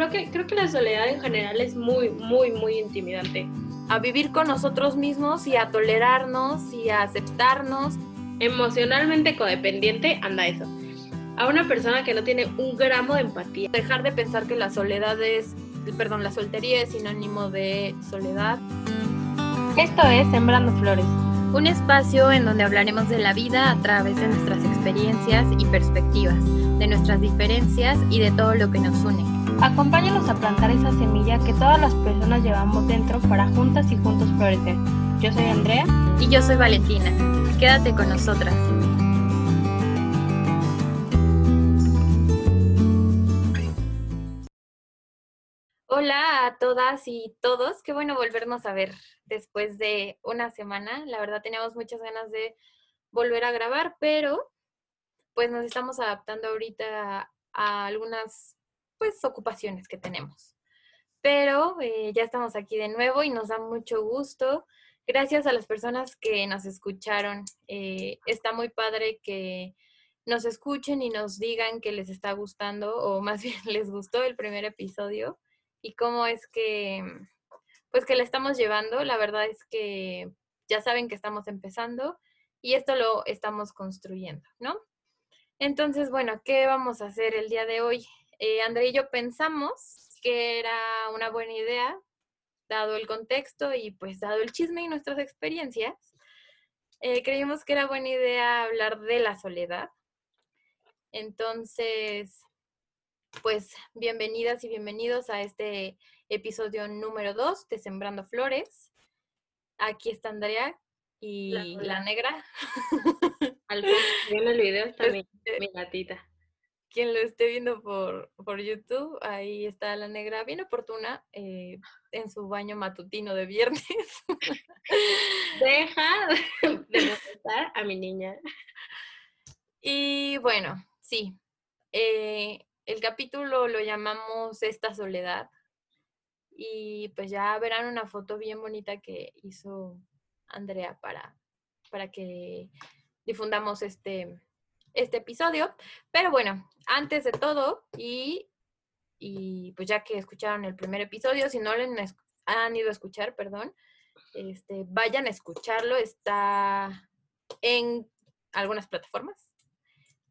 creo que, creo que la soledad en general es muy, muy, muy intimidante. A vivir con nosotros mismos y a tolerarnos y a aceptarnos. Emocionalmente codependiente, anda eso. A una persona que no tiene un gramo de empatía. Dejar de pensar que la soledad es, perdón, la soltería es sinónimo de soledad. Esto es Sembrando Flores. Un espacio en donde hablaremos de la vida a través de nuestras experiencias y perspectivas, de nuestras diferencias y de todo lo que nos une. Acompáñanos a plantar esa semilla que todas las personas llevamos dentro para juntas y juntos florecer. Yo soy Andrea. Y yo soy Valentina. Quédate con nosotras. Hola a todas y todos. Qué bueno volvernos a ver después de una semana. La verdad teníamos muchas ganas de volver a grabar, pero pues nos estamos adaptando ahorita a algunas pues ocupaciones que tenemos. Pero eh, ya estamos aquí de nuevo y nos da mucho gusto. Gracias a las personas que nos escucharon. Eh, está muy padre que nos escuchen y nos digan que les está gustando o más bien les gustó el primer episodio y cómo es que pues que le estamos llevando. La verdad es que ya saben que estamos empezando y esto lo estamos construyendo, ¿no? Entonces, bueno, ¿qué vamos a hacer el día de hoy? Eh, André y yo pensamos que era una buena idea, dado el contexto y pues dado el chisme y nuestras experiencias, eh, creímos que era buena idea hablar de la soledad. Entonces, pues bienvenidas y bienvenidos a este episodio número 2 de Sembrando Flores. Aquí está Andrea y la, negra. Al en el video está mi, mi gatita quien lo esté viendo por, por YouTube, ahí está la negra bien oportuna eh, en su baño matutino de viernes. Deja de molestar a mi niña. Y bueno, sí, eh, el capítulo lo llamamos Esta soledad. Y pues ya verán una foto bien bonita que hizo Andrea para, para que difundamos este, este episodio. Pero bueno, antes de todo, y, y pues ya que escucharon el primer episodio, si no lo han ido a escuchar, perdón, este, vayan a escucharlo, está en algunas plataformas.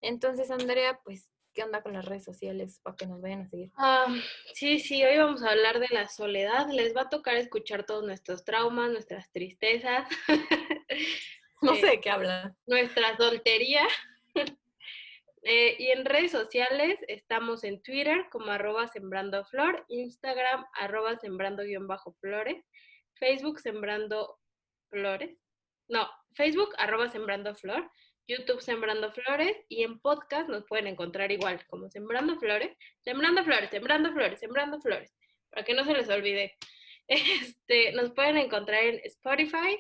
Entonces, Andrea, pues, ¿qué onda con las redes sociales para que nos vayan a seguir? Ah, sí, sí, hoy vamos a hablar de la soledad. Les va a tocar escuchar todos nuestros traumas, nuestras tristezas. no sé de qué hablan. Nuestra soltería. Eh, y en redes sociales estamos en Twitter como arroba sembrando flor, Instagram arroba sembrando-flores, Facebook sembrando flores, no, Facebook arroba sembrando flor, YouTube Sembrando Flores y en podcast nos pueden encontrar igual como Sembrando Flores, Sembrando Flores, Sembrando Flores, Sembrando Flores, para que no se les olvide. Este, nos pueden encontrar en Spotify,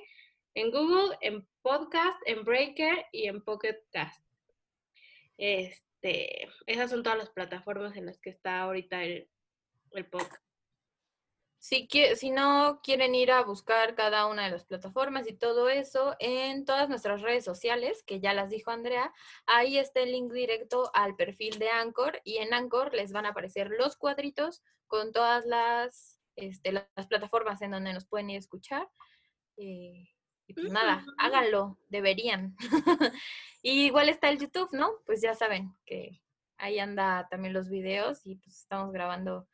en Google, en Podcast, en Breaker y en Pocket Cast. Este, esas son todas las plataformas en las que está ahorita el, el podcast. Si, si no quieren ir a buscar cada una de las plataformas y todo eso, en todas nuestras redes sociales, que ya las dijo Andrea, ahí está el link directo al perfil de Anchor y en Anchor les van a aparecer los cuadritos con todas las, este, las plataformas en donde nos pueden ir a escuchar. Eh, y pues nada, háganlo, deberían. y igual está el YouTube, ¿no? Pues ya saben que ahí anda también los videos y pues estamos grabando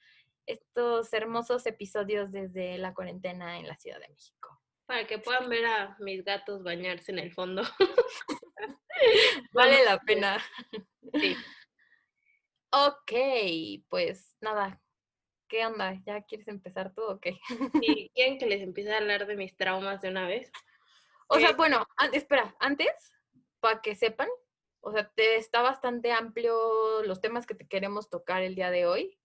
estos hermosos episodios desde la cuarentena en la Ciudad de México. Para que puedan ver a mis gatos bañarse en el fondo. vale la pena. Sí. Ok, pues nada, ¿qué onda? ¿Ya quieres empezar tú o qué? ¿Quieren que les empiece a hablar de mis traumas de una vez? O sea, bueno, espera, antes, para que sepan, o sea, te, está bastante amplio los temas que te queremos tocar el día de hoy.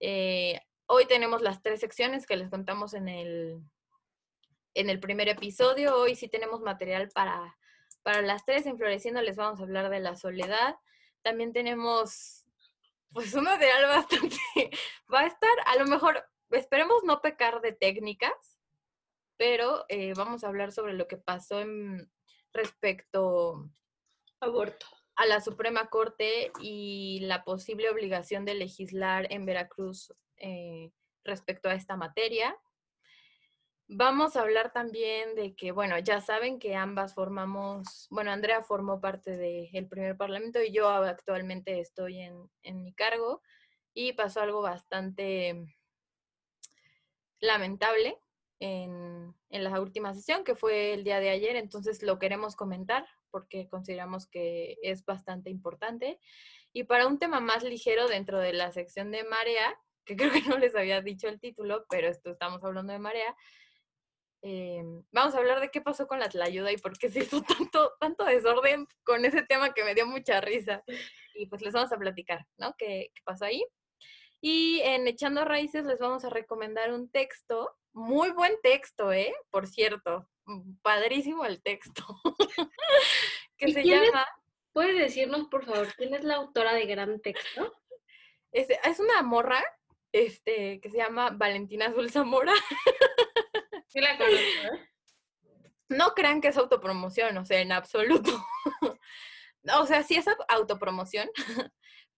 Eh, hoy tenemos las tres secciones que les contamos en el, en el primer episodio. Hoy sí tenemos material para, para las tres. En Floreciendo les vamos a hablar de la soledad. También tenemos, pues, un material bastante... Va a estar, a lo mejor, esperemos no pecar de técnicas, pero eh, vamos a hablar sobre lo que pasó en, respecto aborto a la Suprema Corte y la posible obligación de legislar en Veracruz eh, respecto a esta materia. Vamos a hablar también de que, bueno, ya saben que ambas formamos, bueno, Andrea formó parte del primer parlamento y yo actualmente estoy en, en mi cargo y pasó algo bastante lamentable en, en, la última sesión, que fue el día de ayer, entonces lo queremos comentar porque consideramos que es bastante importante. Y para un tema más ligero dentro de la sección de marea, que creo que no les había dicho el título, pero esto estamos hablando de marea, eh, vamos a hablar de qué pasó con la ayuda y por qué se hizo tanto, tanto desorden con ese tema que me dio mucha risa. Y pues les vamos a platicar, ¿no? ¿Qué, qué pasó ahí? Y en Echando Raíces les vamos a recomendar un texto, muy buen texto, ¿eh? Por cierto, mm, padrísimo el texto, que se llama... ¿Puedes decirnos, por favor, quién es la autora de gran texto? Es, es una morra este, que se llama Valentina Azul Zamora. Sí la conozco, ¿eh? No crean que es autopromoción, o sea, en absoluto. o sea, sí es autopromoción,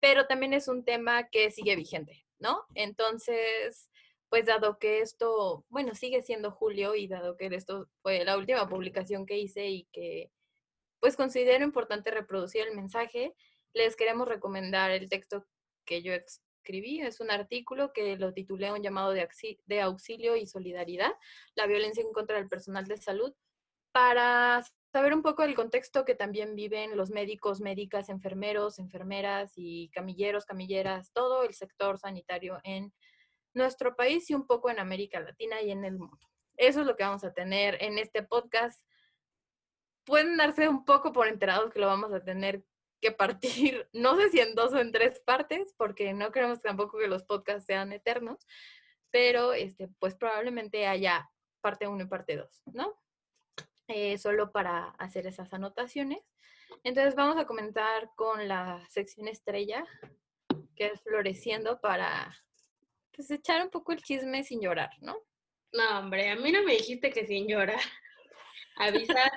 pero también es un tema que sigue vigente, ¿no? Entonces, pues dado que esto, bueno, sigue siendo julio y dado que esto fue la última publicación que hice y que pues considero importante reproducir el mensaje, les queremos recomendar el texto que yo escribí. Es un artículo que lo titulé Un llamado de, de auxilio y solidaridad, la violencia en contra del personal de salud, para saber un poco el contexto que también viven los médicos, médicas, enfermeros, enfermeras y camilleros, camilleras, todo el sector sanitario en nuestro país y un poco en América Latina y en el mundo. Eso es lo que vamos a tener en este podcast. Pueden darse un poco por enterados que lo vamos a tener que partir, no sé si en dos o en tres partes, porque no queremos tampoco que los podcasts sean eternos, pero este, pues probablemente haya parte uno y parte dos, ¿no? Eh, solo para hacer esas anotaciones. Entonces vamos a comentar con la sección estrella, que es floreciendo para pues, echar un poco el chisme sin llorar, ¿no? No, hombre, a mí no me dijiste que sin llorar. Avisar.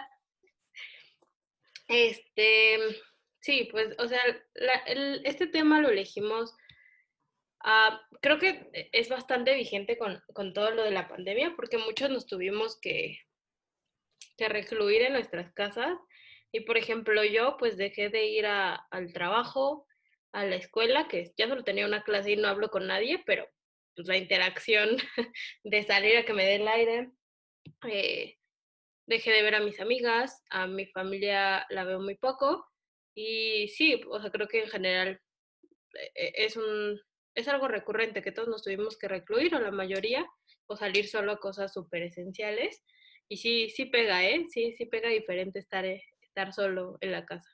este, Sí, pues, o sea, este tema lo elegimos, ah, creo que es bastante vigente con, todo lo de la pandemia, porque muchos nos tuvimos que, que recluir en nuestras casas. Y por ejemplo, yo pues dejé de ir al trabajo, a la escuela, que ya solo tenía una clase y no hablo con nadie, pero pues la interacción de salir a que me dé el aire. Eh, dejé de ver a mis amigas, a mi familia la veo muy poco y sí, o sea, creo que en general eh, es un es algo recurrente que todos nos tuvimos que recluir o la mayoría o salir solo a cosas súper esenciales y sí sí pega, ¿eh? Sí sí pega diferente estar eh, estar solo en la casa.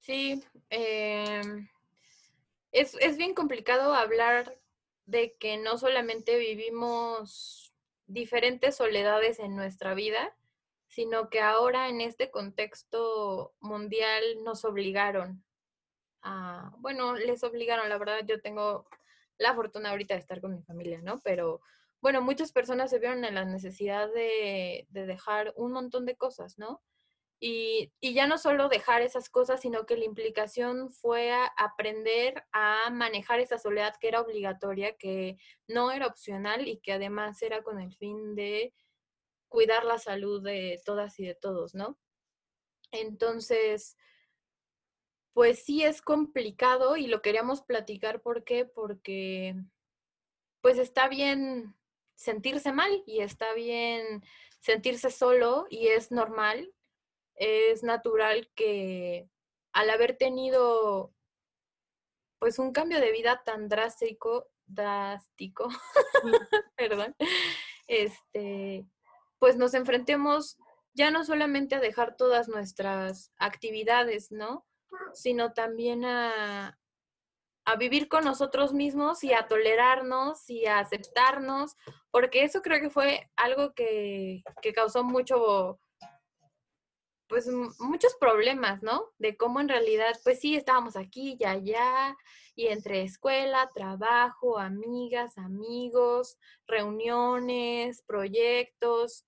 Sí, em, es, es bien complicado hablar de que no solamente vivimos diferentes soledades en nuestra vida, sino que ahora en este contexto mundial nos obligaron a, bueno, les obligaron, la verdad yo tengo la fortuna ahorita de estar con mi familia, ¿no? Pero bueno, muchas personas se vieron en la necesidad de, dejar un montón de cosas, ¿no? Y, y, ya no solo dejar esas cosas, sino que la implicación fue aprender a manejar esa soledad que era obligatoria, que no era opcional y que además era con el fin de cuidar la salud de todas y de todos, ¿no? Entonces, pues sí es complicado y lo queríamos platicar. ¿Por qué? Porque pues está bien sentirse mal y está bien sentirse solo y es normal, es natural que al haber tenido pues un cambio de vida tan drástico, drástico, perdón, este, pues nos enfrentemos ya no solamente a dejar todas nuestras actividades, ¿no? Sino también a, a vivir con nosotros mismos y a tolerarnos y a aceptarnos, porque eso creo que fue algo que, que causó mucho, pues muchos problemas, ¿no? De cómo en realidad, pues sí, estábamos aquí y allá, y entre escuela, trabajo, amigas, amigos, reuniones, proyectos,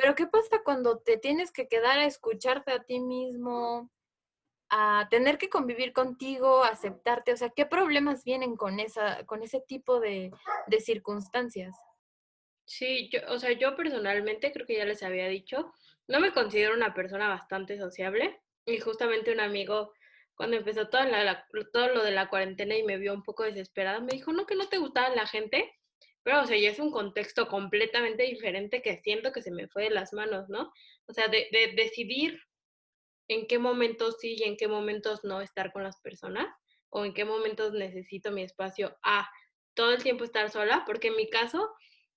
pero ¿qué pasa cuando te tienes que quedar a escucharte a ti mismo, a tener que convivir contigo, aceptarte? O sea, ¿qué problemas vienen con, esa, con ese tipo de, de circunstancias? Sí, yo, o sea, yo personalmente creo que ya les había dicho, no me considero una persona bastante sociable y justamente un amigo cuando empezó todo lo de la cuarentena y me vio un poco desesperada, me dijo, no, que no te gustaba la gente, pero o sea, ya es un contexto completamente diferente que siento que se me fue de las manos, ¿no? O sea, de decidir en qué momentos sí y en qué momentos no estar con las personas o en qué momentos necesito mi espacio a todo el tiempo estar sola, porque en mi caso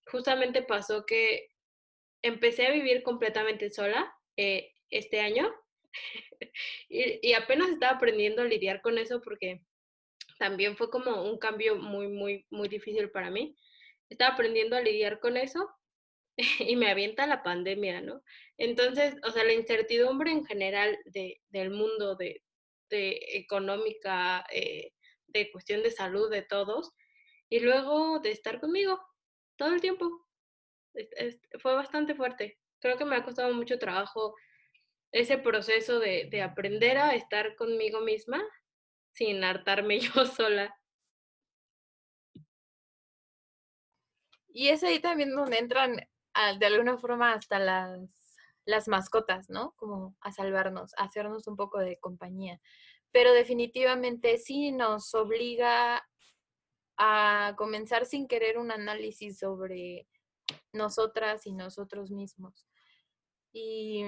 justamente pasó que empecé a vivir completamente sola eh, este año y, apenas estaba aprendiendo a lidiar con eso porque también fue como un cambio muy, muy, muy difícil para mí. Estaba aprendiendo a lidiar con eso y me avienta la pandemia, ¿no? Entonces, o sea, la incertidumbre en general de, del mundo, de, de económica, eh, de cuestión de salud de todos, y luego de estar conmigo todo el tiempo. Fue bastante fuerte. Creo que me ha costado mucho trabajo ese proceso de, de aprender a estar conmigo misma sin hartarme yo sola. Y es ahí también donde entran de alguna forma hasta las, las mascotas, ¿no? Como a salvarnos, a hacernos un poco de compañía. Pero definitivamente sí nos obliga a comenzar sin querer un análisis sobre nosotras y nosotros mismos. Y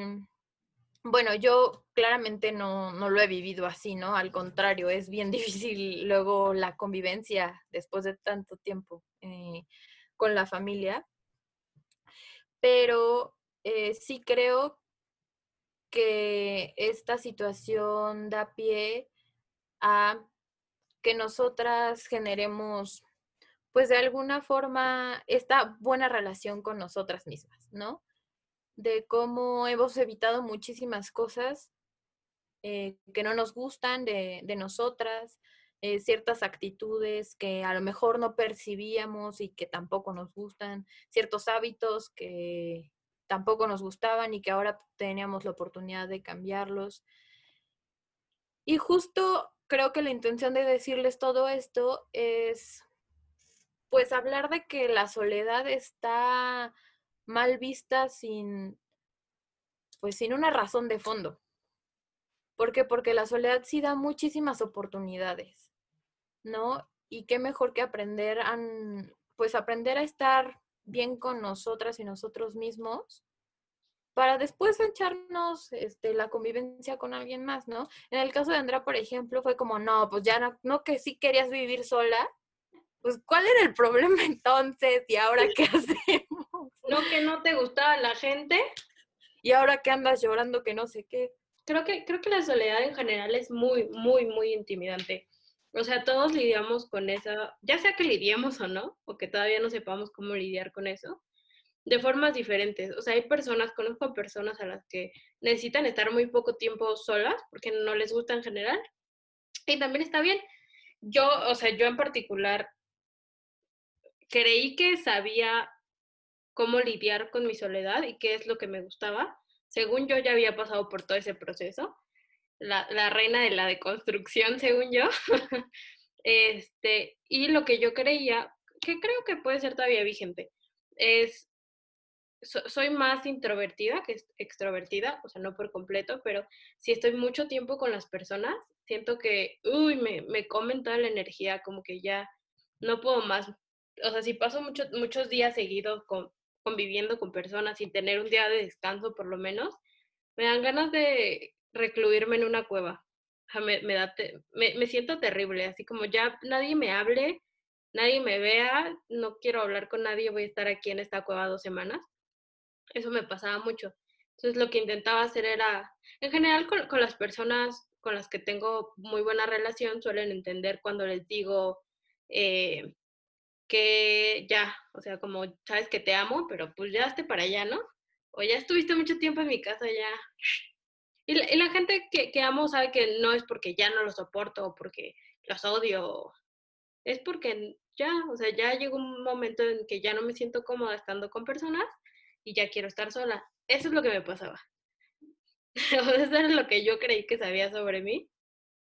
bueno, yo claramente no, no, lo he vivido así, ¿no? Al contrario, es bien difícil luego la convivencia después de tanto tiempo eh, con la familia pero eh, sí creo que esta situación da pie a que nosotras generemos, pues de alguna forma, esta buena relación con nosotras mismas, ¿no? De cómo hemos evitado muchísimas cosas eh, que no nos gustan de, de nosotras, eh, ciertas actitudes que a lo mejor no percibíamos y que tampoco nos gustan, ciertos hábitos que tampoco nos gustaban y que ahora teníamos la oportunidad de cambiarlos. Y justo creo que la intención de decirles todo esto es pues hablar de que la soledad está mal vista sin pues sin una razón de fondo. ¿Por qué? Porque la soledad sí da muchísimas oportunidades. ¿no? Y qué mejor que aprender a, pues aprender a estar bien con nosotras y nosotros mismos para después echarnos este, la convivencia con alguien más, ¿no? En el caso de Andrea, por ejemplo, fue como, no, pues ya no, no que sí querías vivir sola, pues ¿cuál era el problema entonces? ¿Y ahora qué hacemos? No que no te gustaba la gente. ¿Y ahora que andas llorando que no sé qué? Creo que, creo que la soledad en general es muy, muy, muy intimidante. O sea, todos lidiamos con eso, ya sea que lidiemos o no, o que todavía no sepamos cómo lidiar con eso, de formas diferentes. O sea, hay personas, conozco personas a las que necesitan estar muy poco tiempo solas porque no les gusta en general. Y también está bien. Yo, o sea, yo en particular creí que sabía cómo lidiar con mi soledad y qué es lo que me gustaba. Según yo ya había pasado por todo ese proceso la, la reina de la deconstrucción, según yo. este, y lo que yo creía, que creo que puede ser todavía vigente, es, soy más introvertida que extrovertida, o sea, no por completo, pero si estoy mucho tiempo con las personas, siento que, uy, me, me comen toda la energía, como que ya no puedo más. O sea, si paso muchos muchos días seguidos con, conviviendo con personas sin tener un día de descanso por lo menos, me dan ganas de recluirme en una cueva. me, me, siento terrible, así como ya nadie me hable, nadie me vea, no quiero hablar con nadie, voy a estar aquí en esta cueva dos semanas. Eso me pasaba mucho. Entonces lo que intentaba hacer era, en general con, con las personas con las que tengo muy buena relación, suelen entender cuando les digo eh, que ya, o sea, como sabes que te amo, pero pues ya esté para allá, ¿no? O ya estuviste mucho tiempo en mi casa, ya y la, gente que, que, amo sabe que no es porque ya no los soporto o porque los odio, es porque ya, o sea, ya llegó un momento en que ya no me siento cómoda estando con personas y ya quiero estar sola. Eso es lo que me pasaba. Eso es lo que yo creí que sabía sobre mí.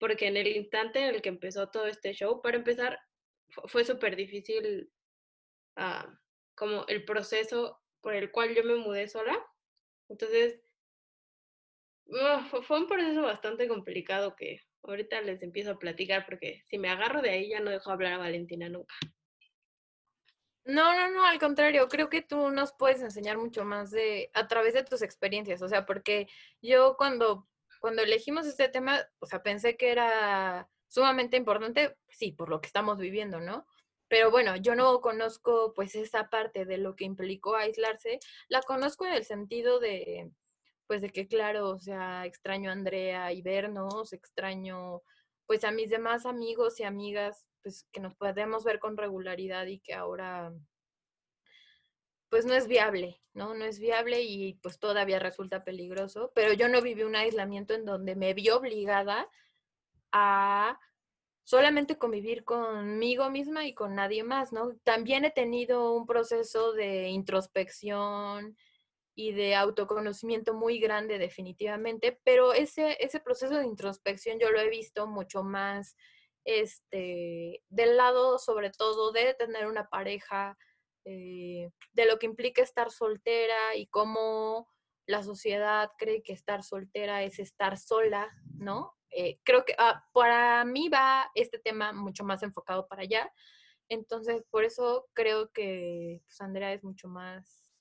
porque en el instante en el que empezó todo este show, para empezar, fue súper difícil uh, como el proceso por el cual yo me mudé sola. Entonces, fue un proceso bastante complicado que ahorita les empiezo a platicar porque si me agarro de ahí ya no dejo hablar a Valentina nunca. No, no, no, al contrario, creo que tú nos puedes enseñar mucho más de a través de tus experiencias, o sea, porque yo cuando cuando elegimos este tema, o sea, pensé que era sumamente importante, sí, por lo que estamos viviendo, ¿no? Pero bueno, yo no conozco pues esa parte de lo que implicó aislarse, la conozco en el sentido de, pues de que claro, o sea, extraño a Andrea y vernos, extraño pues a mis demás amigos y amigas, pues que nos podemos ver con regularidad y que ahora pues no es viable, ¿no? No es viable y pues todavía resulta peligroso, pero yo no viví un aislamiento en donde me vi obligada solamente convivir conmigo misma y con nadie más, ¿no? También he tenido un proceso de introspección y de autoconocimiento muy grande definitivamente, pero ese, ese proceso de introspección yo lo he visto mucho más este, del lado sobre todo de tener una pareja, eh, de lo que implica estar soltera y cómo la sociedad cree que estar soltera es estar sola, ¿no? Eh, creo que ah, para mí va este tema mucho más enfocado para allá. Entonces, por eso creo que pues, Andrea es mucho más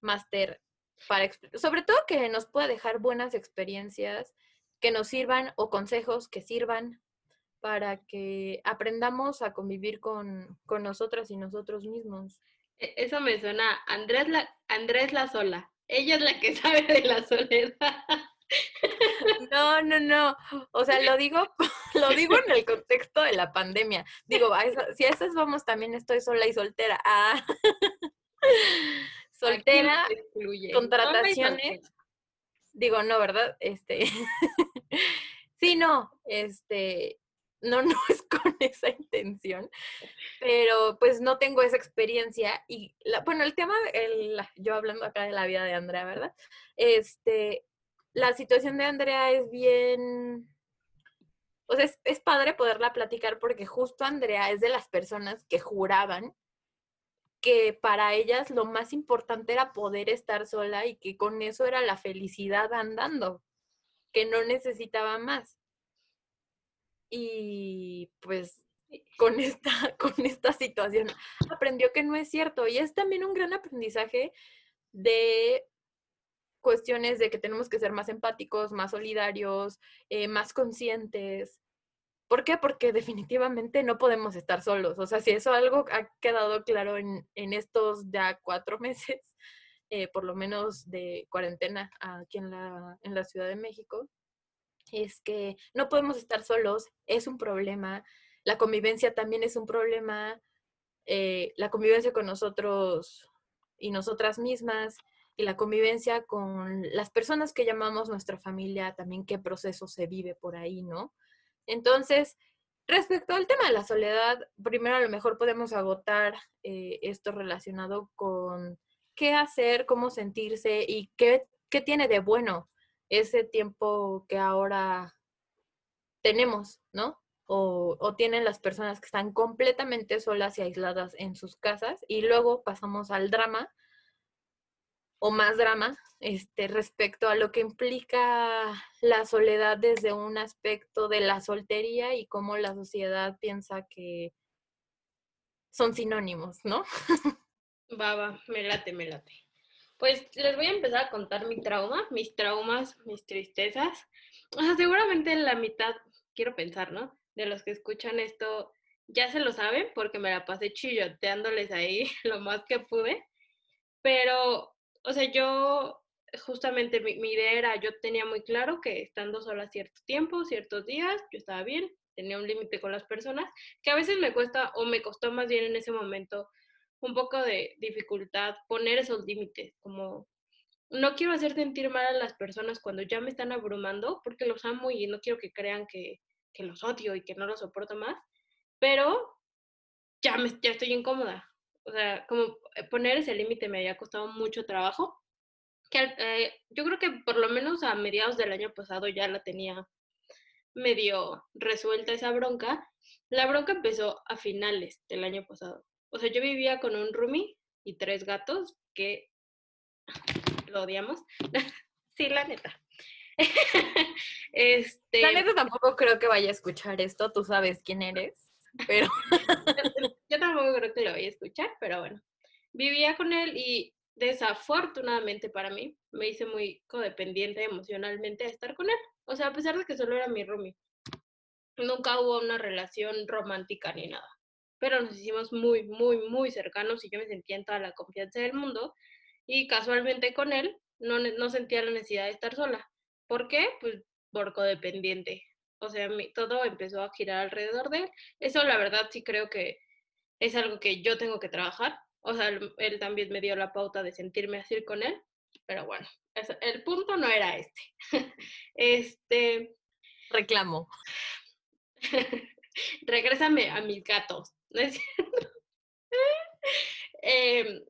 máster para sobre todo que nos pueda dejar buenas experiencias que nos sirvan o consejos que sirvan para que aprendamos a convivir con, con nosotras y nosotros mismos. E, eso me suena, Andrés la, Andrés la sola. Ella es la que sabe de la soledad. No, no, no. O sea, lo digo, lo digo en el contexto de la pandemia. Digo, si a esas vamos, también estoy sola y soltera. Ah. Soltera, contrataciones. Digo, no, ¿verdad? Este. sí, no, este no, no es con esa intención, pero pues no tengo esa experiencia. Y la, bueno, el tema, el, yo hablando acá de la vida de Andrea, ¿verdad? Este, la situación de Andrea es bien, o sea, es, es padre poderla platicar porque justo Andrea es de las personas que juraban que para ellas lo más importante era poder estar sola y que con eso era la felicidad andando, que no necesitaba más y pues con esta, con esta situación aprendió que no es cierto. Y es también un gran aprendizaje de cuestiones de que tenemos que ser más empáticos, más solidarios, eh, más conscientes. ¿Por qué? Porque definitivamente no podemos estar solos. O sea, si eso algo ha quedado claro en, en estos ya cuatro meses, eh, por lo menos de cuarentena aquí en la, en la Ciudad de México, es que no podemos estar solos, es un problema, la convivencia también es un problema, eh, la convivencia con nosotros y nosotras mismas y la convivencia con las personas que llamamos nuestra familia, también qué proceso se vive por ahí, ¿no? Entonces, respecto al tema de la soledad, primero a lo mejor podemos agotar eh, esto relacionado con qué hacer, cómo sentirse y qué, qué tiene de bueno ese tiempo que ahora tenemos, ¿no? O, tienen las personas que están completamente solas y aisladas en sus casas y luego pasamos al drama o más drama este, respecto a lo que implica la soledad desde un aspecto de la soltería y cómo la sociedad piensa que son sinónimos, ¿no? Baba, me late, me late. Pues les voy a empezar a contar mi trauma, mis traumas, mis tristezas. O sea, seguramente la mitad, quiero pensar, ¿no? De los que escuchan esto ya se lo saben porque me la pasé chilloteándoles ahí lo más que pude. Pero, o sea, yo justamente mi, idea era, yo tenía muy claro que estando sola cierto tiempo, ciertos días, yo estaba bien, tenía un límite con las personas, que a veces me cuesta o me costó más bien en ese momento un poco de dificultad poner esos límites, como no quiero hacer sentir mal a las personas cuando ya me están abrumando, porque los amo y no quiero que crean que, que los odio y que no los soporto más, pero ya, me, ya estoy incómoda. O sea, como poner ese límite me había costado mucho trabajo, que eh, yo creo que por lo menos a mediados del año pasado ya la tenía medio resuelta esa bronca. La bronca empezó a finales del año pasado. O sea, yo vivía con un roomie y tres gatos que lo odiamos. sí, la neta. este... La neta tampoco creo que vaya a escuchar esto, tú sabes quién eres, pero... yo tampoco creo que lo vaya a escuchar, pero bueno. Vivía con él y desafortunadamente para mí me hice muy codependiente emocionalmente a estar con él. O sea, a pesar de que solo era mi roomie. Nunca hubo una relación romántica ni nada. Pero nos hicimos muy, muy, muy cercanos y yo me sentía en toda la confianza del mundo. Y casualmente con él no, no sentía la necesidad de estar sola. ¿Por qué? Pues por codependiente. O sea, todo empezó a girar alrededor de él. Eso la verdad sí creo que es algo que yo tengo que trabajar. O sea, él, también me dio la pauta de sentirme así con él. Pero bueno, el punto no era este. este. Reclamo. Regrésame a mis gatos, ¿no es cierto? Em,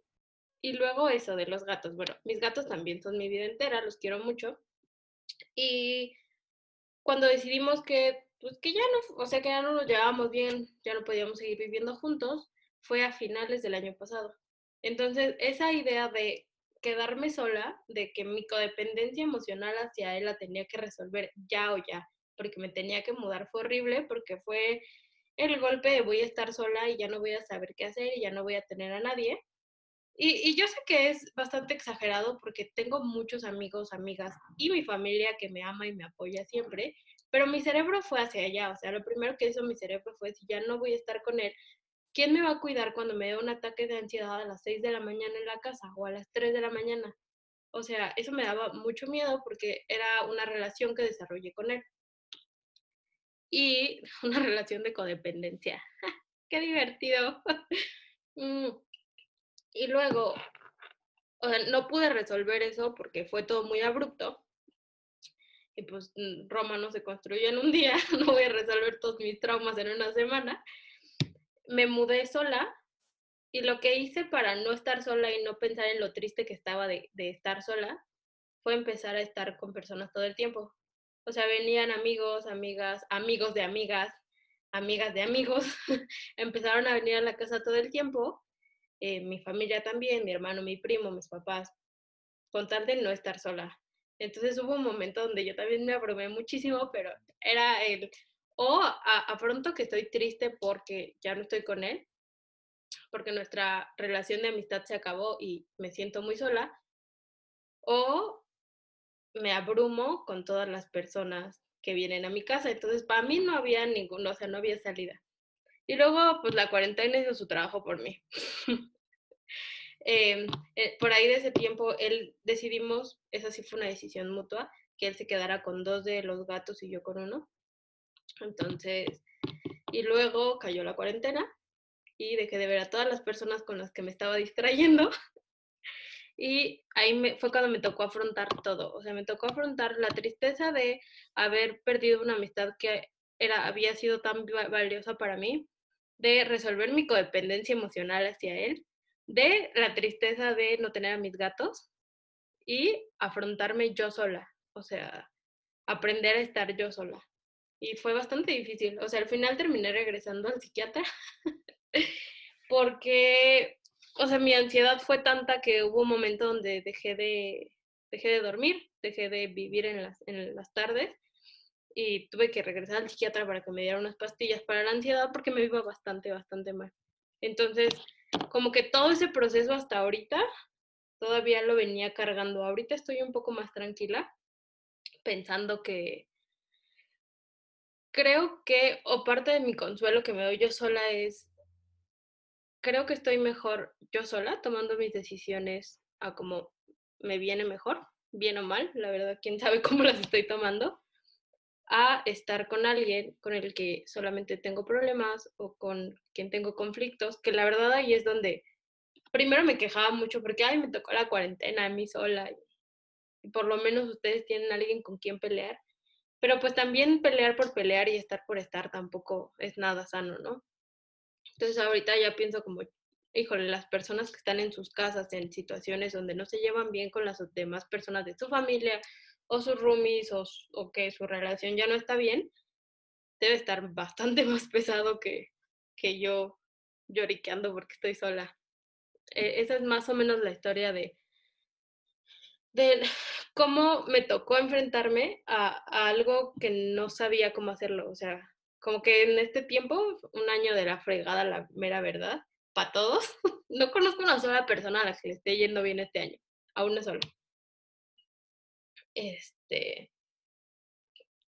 y luego eso de los gatos. Bueno, mis gatos también son mi vida entera, los quiero mucho. Y cuando decidimos que, pues que ya no, o sea, que ya no nos llevábamos bien, ya no podíamos seguir viviendo juntos, fue a finales del año pasado. Entonces, esa idea de quedarme sola, de que mi codependencia emocional hacia él la tenía que resolver ya o ya, porque me tenía que mudar, fue horrible, porque fue el golpe de voy a estar sola y ya no voy a saber qué hacer y ya no voy a tener a nadie. Y, yo sé que es bastante exagerado porque tengo muchos amigos, amigas y mi familia que me ama y me apoya siempre, pero mi cerebro fue hacia allá, o sea, lo primero que hizo mi cerebro fue, si ya no voy a estar con él, ¿quién me va a cuidar cuando me dé un ataque de ansiedad a las 6 de la mañana en la casa o a las 3 de la mañana? O sea, eso me daba mucho miedo porque era una relación que desarrollé con él. Y una relación de codependencia. ¡Qué divertido! Mm. Y luego, o sea, no pude resolver eso porque fue todo muy abrupto. Y pues mm, Roma no se construyó en un día, no voy a resolver todos mis traumas en una semana. Me mudé sola y lo que hice para no estar sola y no pensar en lo triste que estaba de, de estar sola fue empezar a estar con personas todo el tiempo. O sea, venían amigos, amigas, amigos de amigas, amigas de amigos, empezaron a venir a la casa todo el tiempo eh, mi familia también, mi hermano, mi primo, mis papás, con tal de no estar sola. Entonces hubo un momento donde yo también me abrumé muchísimo, pero era el, o a, pronto que estoy triste porque ya no estoy con él, porque nuestra relación de amistad se acabó y me siento muy sola, o me abrumo con todas las personas que vienen a mi casa. Entonces, para mí no había ninguno, o sea, no había salida. Y luego, pues la cuarentena hizo su trabajo por mí. Em, eh, por ahí de ese tiempo, él decidimos, esa sí fue una decisión mutua, que él se quedara con dos de los gatos y yo con uno. Entonces, y luego cayó la cuarentena y dejé de ver a todas las personas con las que me estaba distrayendo. Y ahí me, fue cuando me tocó afrontar todo. O sea, me tocó afrontar la tristeza de haber perdido una amistad que era, había sido tan valiosa para mí, de resolver mi codependencia emocional hacia él, de la tristeza de no tener a mis gatos y afrontarme yo sola, o sea, aprender a estar yo sola. Y fue bastante difícil, o sea, al final terminé regresando al psiquiatra porque, o sea, mi ansiedad fue tanta que hubo un momento donde dejé de, dejé de dormir, dejé de vivir en las, en las tardes y tuve que regresar al psiquiatra para que me diera unas pastillas para la ansiedad porque me iba bastante, bastante mal. Entonces, como que todo ese proceso hasta ahorita todavía lo venía cargando. Ahorita estoy un poco más tranquila, pensando que creo que, o parte de mi consuelo que me doy yo sola es, creo que estoy mejor yo sola, tomando mis decisiones a como me viene mejor, bien o mal, la verdad, quién sabe cómo las estoy tomando a estar con alguien con el que solamente tengo problemas o con quien tengo conflictos, que la verdad ahí es donde primero me quejaba mucho porque, ay, me tocó la cuarentena a mí sola y por lo menos ustedes tienen alguien con quien pelear, pero pues también pelear por pelear y estar por estar tampoco es nada sano, ¿no? Entonces ahorita ya pienso como, híjole, las personas que están en sus casas en situaciones donde no se llevan bien con las demás personas de su familia o sus roomies o, que su relación ya no está bien, debe estar bastante más pesado que, que yo lloriqueando porque estoy sola. E, esa es más o menos la historia de, de cómo me tocó enfrentarme a, a, algo que no sabía cómo hacerlo. O sea, como que en este tiempo, un año de la fregada, la mera verdad, para todos, no conozco una sola persona a la que le esté yendo bien este año, a una sola. Este,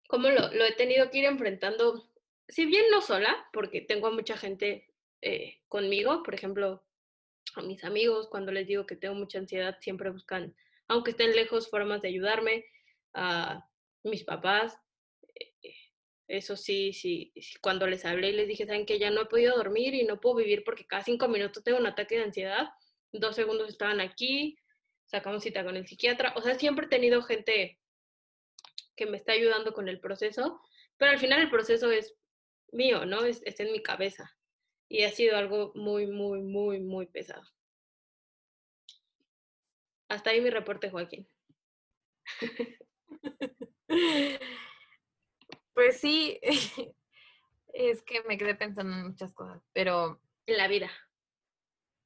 cómo lo, he tenido que ir enfrentando, si bien no sola, porque tengo a mucha gente eh, conmigo, por ejemplo, a mis amigos, cuando les digo que tengo mucha ansiedad, siempre buscan, aunque estén lejos, formas de ayudarme, a mis papás, eh, eso sí, sí, cuando les hablé y les dije, saben que ya no he podido dormir y no puedo vivir porque cada cinco minutos tengo un ataque de ansiedad, dos segundos estaban aquí, sacamos cita con el psiquiatra, o sea, siempre he tenido gente que me está ayudando con el proceso, pero al final el proceso es mío, ¿no? Es, en mi cabeza. Y ha sido algo muy, muy, muy, muy pesado. Hasta ahí mi reporte, Joaquín. Pues sí, es que me quedé pensando en muchas cosas, pero... En la vida.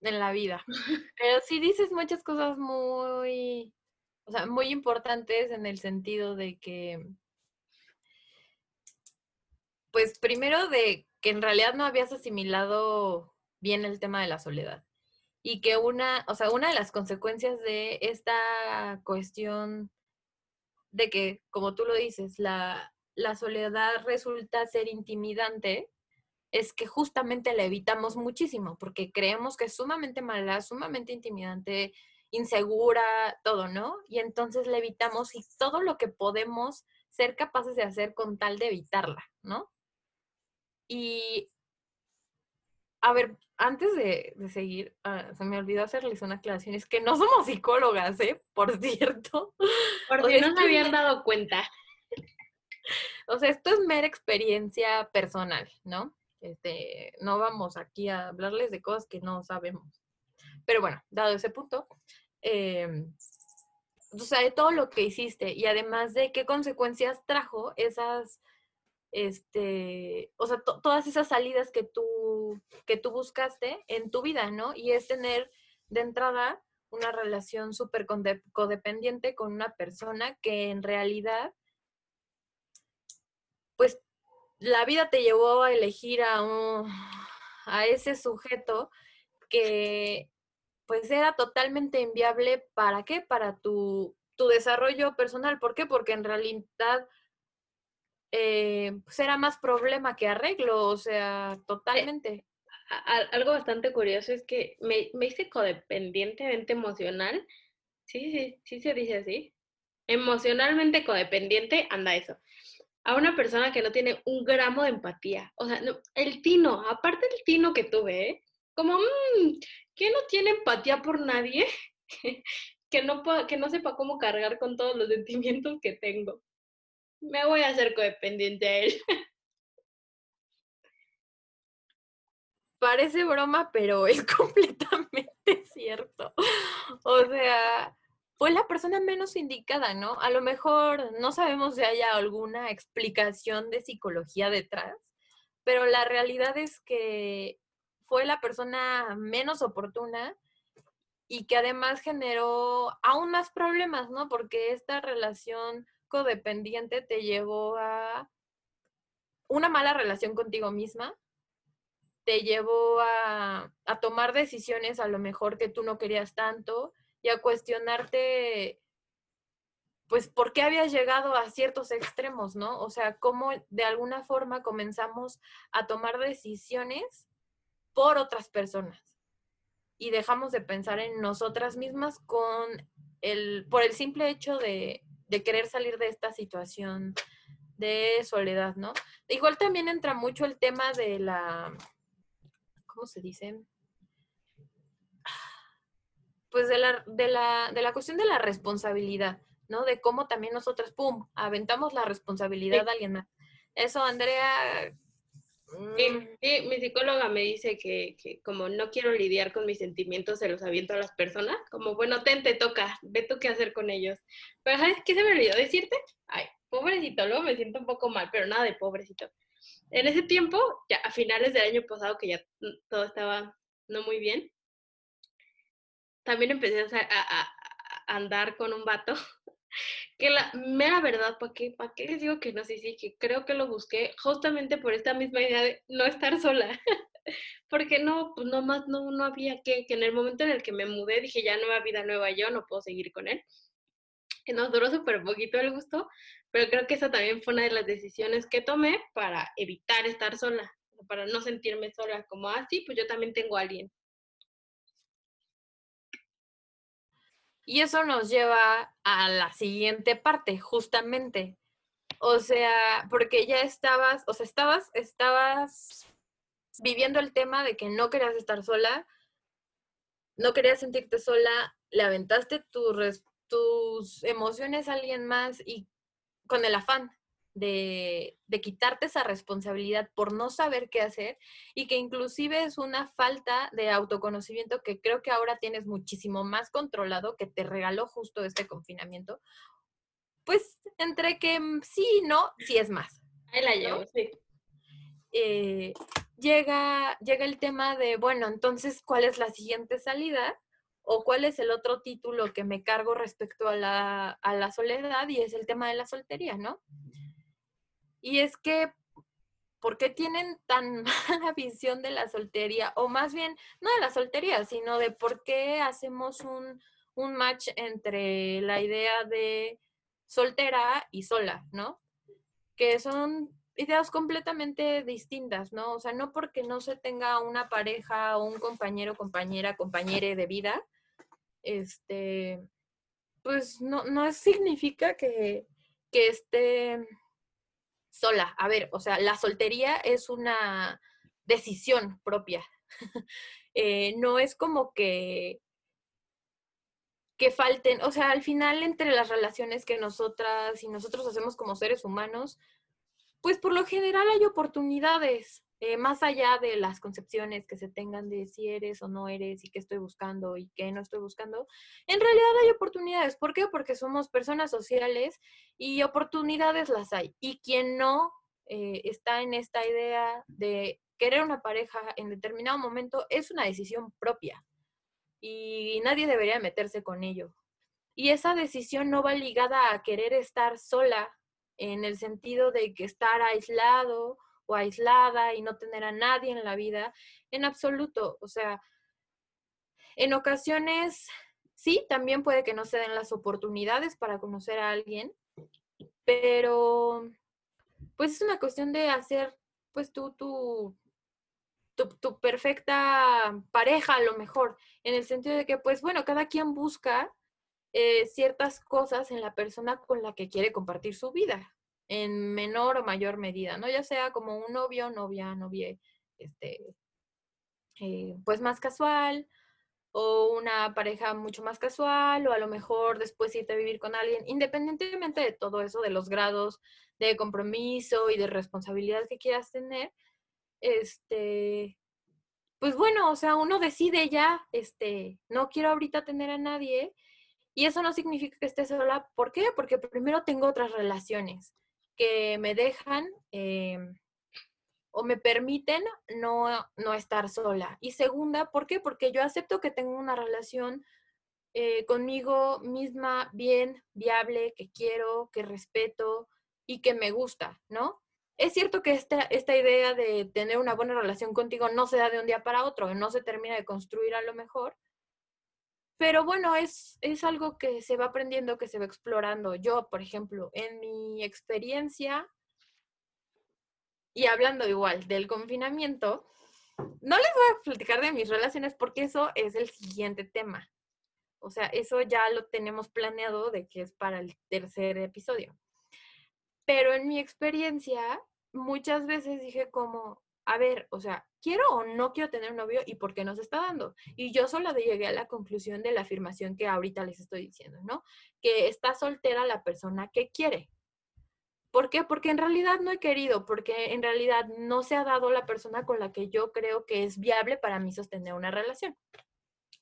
En la vida. Pero sí dices muchas cosas muy o sea, muy importantes en el sentido de que, pues primero de que en realidad no habías asimilado bien el tema de la soledad y que una, o sea, una de las consecuencias de esta cuestión de que, como tú lo dices, la, la soledad resulta ser intimidante, es que justamente la evitamos muchísimo, porque creemos que es sumamente mala, sumamente intimidante, insegura, todo, ¿no? Y entonces la evitamos y todo lo que podemos ser capaces de hacer con tal de evitarla, ¿no? Y, a ver, antes de, seguir, ah, se me olvidó hacerles una aclaración, es que no somos psicólogas, ¿eh? Por cierto. Porque no se habían dado cuenta. O sea, esto es mera experiencia personal, ¿no? Este, no vamos aquí a hablarles de cosas que no sabemos. Pero bueno, dado ese punto, eh, o sea, de todo lo que hiciste y además de qué consecuencias trajo esas, este, o sea, todas esas salidas que tú, que tú buscaste en tu vida, ¿no? Y es tener de entrada una relación súper codependiente con una persona que en realidad, pues la vida te llevó a elegir a, un, a ese sujeto que pues era totalmente inviable. ¿Para qué? Para tu, tu desarrollo personal. ¿Por qué? Porque en realidad eh, pues era más problema que arreglo, o sea, eh, totalmente. algo bastante curioso es que me, me hice codependientemente emocional. Sí, sí, sí se dice así. Emocionalmente codependiente, anda eso. A una persona que no tiene un gramo de empatía. O sea, el tino, aparte del tino que tuve, ¿eh? como, mmm, que no tiene empatía por nadie, que no, que no sepa cómo cargar con todos los sentimientos que tengo. Me voy a hacer codependiente a él. Parece broma, pero es completamente cierto. O sea, fue la persona menos indicada, ¿no? A lo mejor no sabemos si haya alguna explicación de psicología detrás, pero la realidad es que fue la persona menos oportuna y que además generó aún más problemas, ¿no? Porque esta relación codependiente te llevó a una mala relación contigo misma, te llevó a, a, tomar decisiones a lo mejor que tú no querías tanto y a cuestionarte, pues, por qué habías llegado a ciertos extremos, ¿no? O sea, cómo de alguna forma comenzamos a tomar decisiones por otras personas. Y dejamos de pensar en nosotras mismas con el, por el simple hecho de, de querer salir de esta situación de soledad, ¿no? Igual también entra mucho el tema de la, ¿cómo se dice? Pues de la, de la, de la cuestión de la responsabilidad, ¿no? De cómo también nosotras, ¡pum!, aventamos la responsabilidad a alguien más. Eso, Andrea. Sí, mi psicóloga me dice que, como no quiero lidiar con mis sentimientos, se los aviento a las personas. Como, bueno, ten, te toca, ve tú qué hacer con ellos. Pero ¿sabes qué se me olvidó decirte? Ay, pobrecito, luego me siento un poco mal, pero nada de pobrecito. En ese tiempo, ya a finales del año pasado, que ya todo estaba no muy bien, también empecé a, andar con un vato. Que la mera verdad, ¿para qué, ¿para qué les digo que no? Sí, sí, que creo que lo busqué justamente por esta misma idea de no estar sola. Porque no, pues nomás no, no había que, que en el momento en el que me mudé dije ya nueva vida nueva yo, no puedo seguir con él. Que nos duró súper poquito el gusto, pero creo que esa también fue una de las decisiones que tomé para evitar estar sola, para no sentirme sola, como así, ah, pues yo también tengo a alguien. Y eso nos lleva a la siguiente parte, justamente. O sea, porque ya estabas, o sea, estabas, estabas viviendo el tema de que no querías estar sola, no querías sentirte sola, le aventaste tus emociones a alguien más y con el afán de, quitarte esa responsabilidad por no saber qué hacer y que inclusive es una falta de autoconocimiento que creo que ahora tienes muchísimo más controlado que te regaló justo este confinamiento. Pues entre que mm, sí y no, sí es más. Ahí la llevo, sí. Eh, llega, llega el tema de, bueno, entonces, ¿cuál es la siguiente salida? o cuál es el otro título que me cargo respecto a la, a la soledad y es el tema de la soltería, ¿no? Y es que, ¿por qué tienen tan mala visión de la soltería? O más bien, no de la soltería, sino de por qué hacemos un, un match entre la idea de soltera y sola, ¿no? Que son ideas completamente distintas, ¿no? O sea, no porque no se tenga una pareja o un compañero, compañera, compañere de vida, este, pues no, no significa que, que esté sola. A ver, o sea, la soltería es una decisión propia. Eh, no es como que que falten, o sea, al final entre las relaciones que nosotras y nosotros hacemos como seres humanos, pues por lo general hay oportunidades. Eh, más allá de las concepciones que se tengan de si eres o no eres y qué estoy buscando y qué no estoy buscando, en realidad hay oportunidades. ¿Por qué? Porque somos personas sociales y oportunidades las hay. Y quien no eh, está en esta idea de querer una pareja en determinado momento es una decisión propia y nadie debería meterse con ello. Y esa decisión no va ligada a querer estar sola en el sentido de que estar aislado o aislada y no tener a nadie en la vida, en absoluto. O sea, en ocasiones sí, también puede que no se den las oportunidades para conocer a alguien, pero pues es una cuestión de hacer pues tú, tu, tu, perfecta pareja a lo mejor, en el sentido de que pues bueno, cada quien busca eh, ciertas cosas en la persona con la que quiere compartir su vida en menor o mayor medida, ¿no? Ya sea como un novio, novia, novie, este, eh, pues más casual, o una pareja mucho más casual, o a lo mejor después irte a vivir con alguien, independientemente de todo eso, de los grados de compromiso y de responsabilidad que quieras tener, este, pues bueno, o sea, uno decide ya, este, no quiero ahorita tener a nadie, y eso no significa que esté sola. ¿Por qué? Porque primero tengo otras relaciones que me dejan em, o me permiten no, no, estar sola. Y segunda, ¿por qué? Porque yo acepto que tengo una relación eh, conmigo misma bien, viable, que quiero, que respeto y que me gusta, ¿no? Es cierto que esta, esta idea de tener una buena relación contigo no se da de un día para otro, no se termina de construir a lo mejor, pero bueno, es, es algo que se va aprendiendo, que se va explorando. Yo, por ejemplo, en mi experiencia, y hablando igual del confinamiento, no les voy a platicar de mis relaciones porque eso es el siguiente tema. O sea, eso ya lo tenemos planeado de que es para el tercer episodio. Pero en mi experiencia, muchas veces dije como, a ver, o sea, ¿quiero o no quiero tener un novio y por qué nos está dando? Y yo solo llegué a la conclusión de la afirmación que ahorita les estoy diciendo, ¿no? Que está soltera la persona que quiere. ¿Por qué? Porque en realidad no he querido, porque en realidad no se ha dado la persona con la que yo creo que es viable para mí sostener una relación.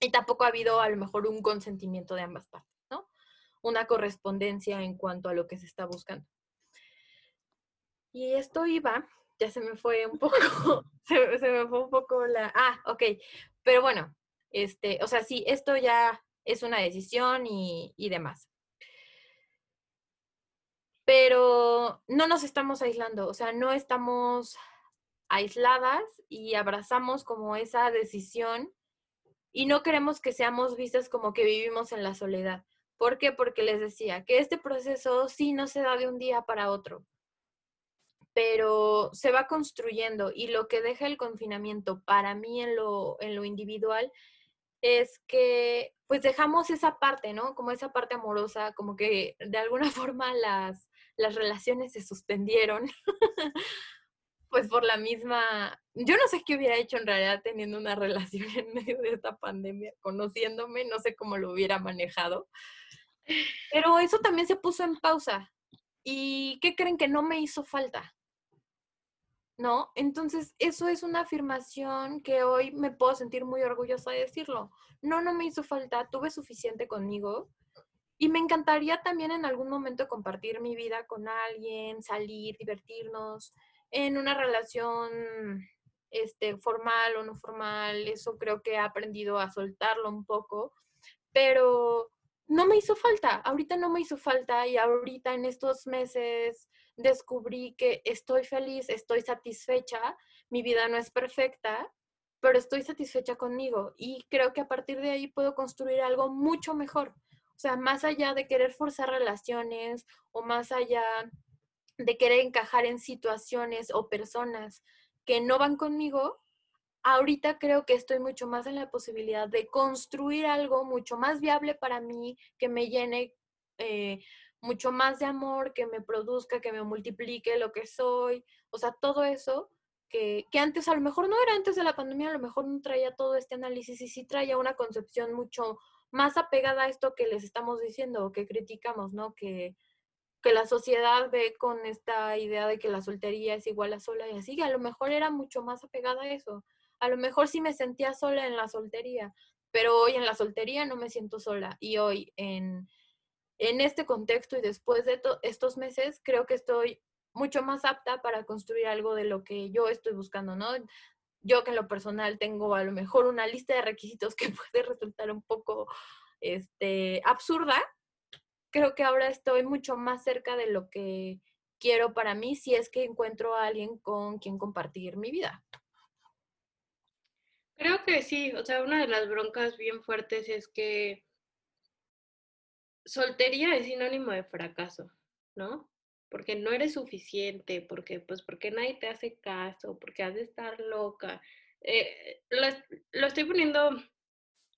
Y tampoco ha habido a lo mejor un consentimiento de ambas partes, ¿no? Una correspondencia en cuanto a lo que se está buscando. Y esto iba ya se me fue un poco, se, me fue un poco la... Ah, ok, pero bueno, este, o sea, sí, esto ya es una decisión y, y demás. Pero no nos estamos aislando, o sea, no estamos aisladas y abrazamos como esa decisión y no queremos que seamos vistas como que vivimos en la soledad. ¿Por qué? Porque les decía que este proceso sí no se da de un día para otro, pero se va construyendo y lo que deja el confinamiento para mí en lo, en lo individual es que pues dejamos esa parte, ¿no? Como esa parte amorosa, como que de alguna forma las, las relaciones se suspendieron pues por la misma, yo no sé qué hubiera hecho en realidad teniendo una relación en medio de esta pandemia, conociéndome, no sé cómo lo hubiera manejado, pero eso también se puso en pausa. ¿Y qué creen que no me hizo falta? ¿No? Entonces, eso es una afirmación que hoy me puedo sentir muy orgullosa de decirlo. No, no me hizo falta, tuve suficiente conmigo y me encantaría también en algún momento compartir mi vida con alguien, salir, divertirnos, en una relación este, formal o no formal, eso creo que he aprendido a soltarlo un poco, pero no me hizo falta, ahorita no me hizo falta y ahorita en estos meses descubrí que estoy feliz, estoy satisfecha, mi vida no es perfecta, pero estoy satisfecha conmigo y creo que a partir de ahí puedo construir algo mucho mejor. O sea, más allá de querer forzar relaciones o más allá de querer encajar en situaciones o personas que no van conmigo, ahorita creo que estoy mucho más en la posibilidad de construir algo mucho más viable para mí, que me llene eh, mucho más de amor, que me produzca, que me multiplique lo que soy, o sea, todo eso que, que, antes a lo mejor no era antes de la pandemia, a lo mejor no traía todo este análisis y sí traía una concepción mucho más apegada a esto que les estamos diciendo o que criticamos, ¿no? Que, que la sociedad ve con esta idea de que la soltería es igual a sola y así, a lo mejor era mucho más apegada a eso. A lo mejor sí me sentía sola en la soltería, pero hoy en la soltería no me siento sola y hoy en, en este contexto y después de estos meses creo que estoy mucho más apta para construir algo de lo que yo estoy buscando, ¿no? Yo que en lo personal tengo a lo mejor una lista de requisitos que puede resultar un poco este, absurda, creo que ahora estoy mucho más cerca de lo que quiero para mí si es que encuentro a alguien con quien compartir mi vida. Creo que sí, o sea, una de las broncas bien fuertes es que soltería es sinónimo de fracaso, ¿no? Porque no eres suficiente, porque pues porque nadie te hace caso, porque has de estar loca. Eh, lo, lo estoy poniendo,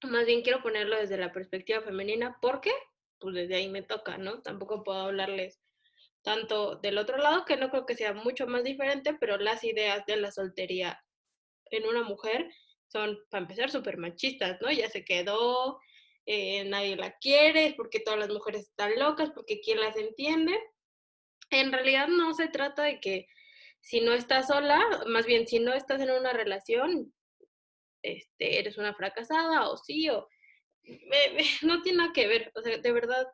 más bien quiero ponerlo desde la perspectiva femenina, ¿por qué? pues desde ahí me toca, ¿no? Tampoco puedo hablarles tanto del otro lado, que no creo que sea mucho más diferente, pero las ideas de la soltería en una mujer son, para empezar, súper machistas, ¿no? Ya se quedó, eh, nadie la quiere, porque todas las mujeres están locas, porque ¿quién las entiende? En realidad no se trata de que si no estás sola, más bien si no estás en una relación, este, eres una fracasada o sí, o no tiene nada que ver, o sea, de verdad,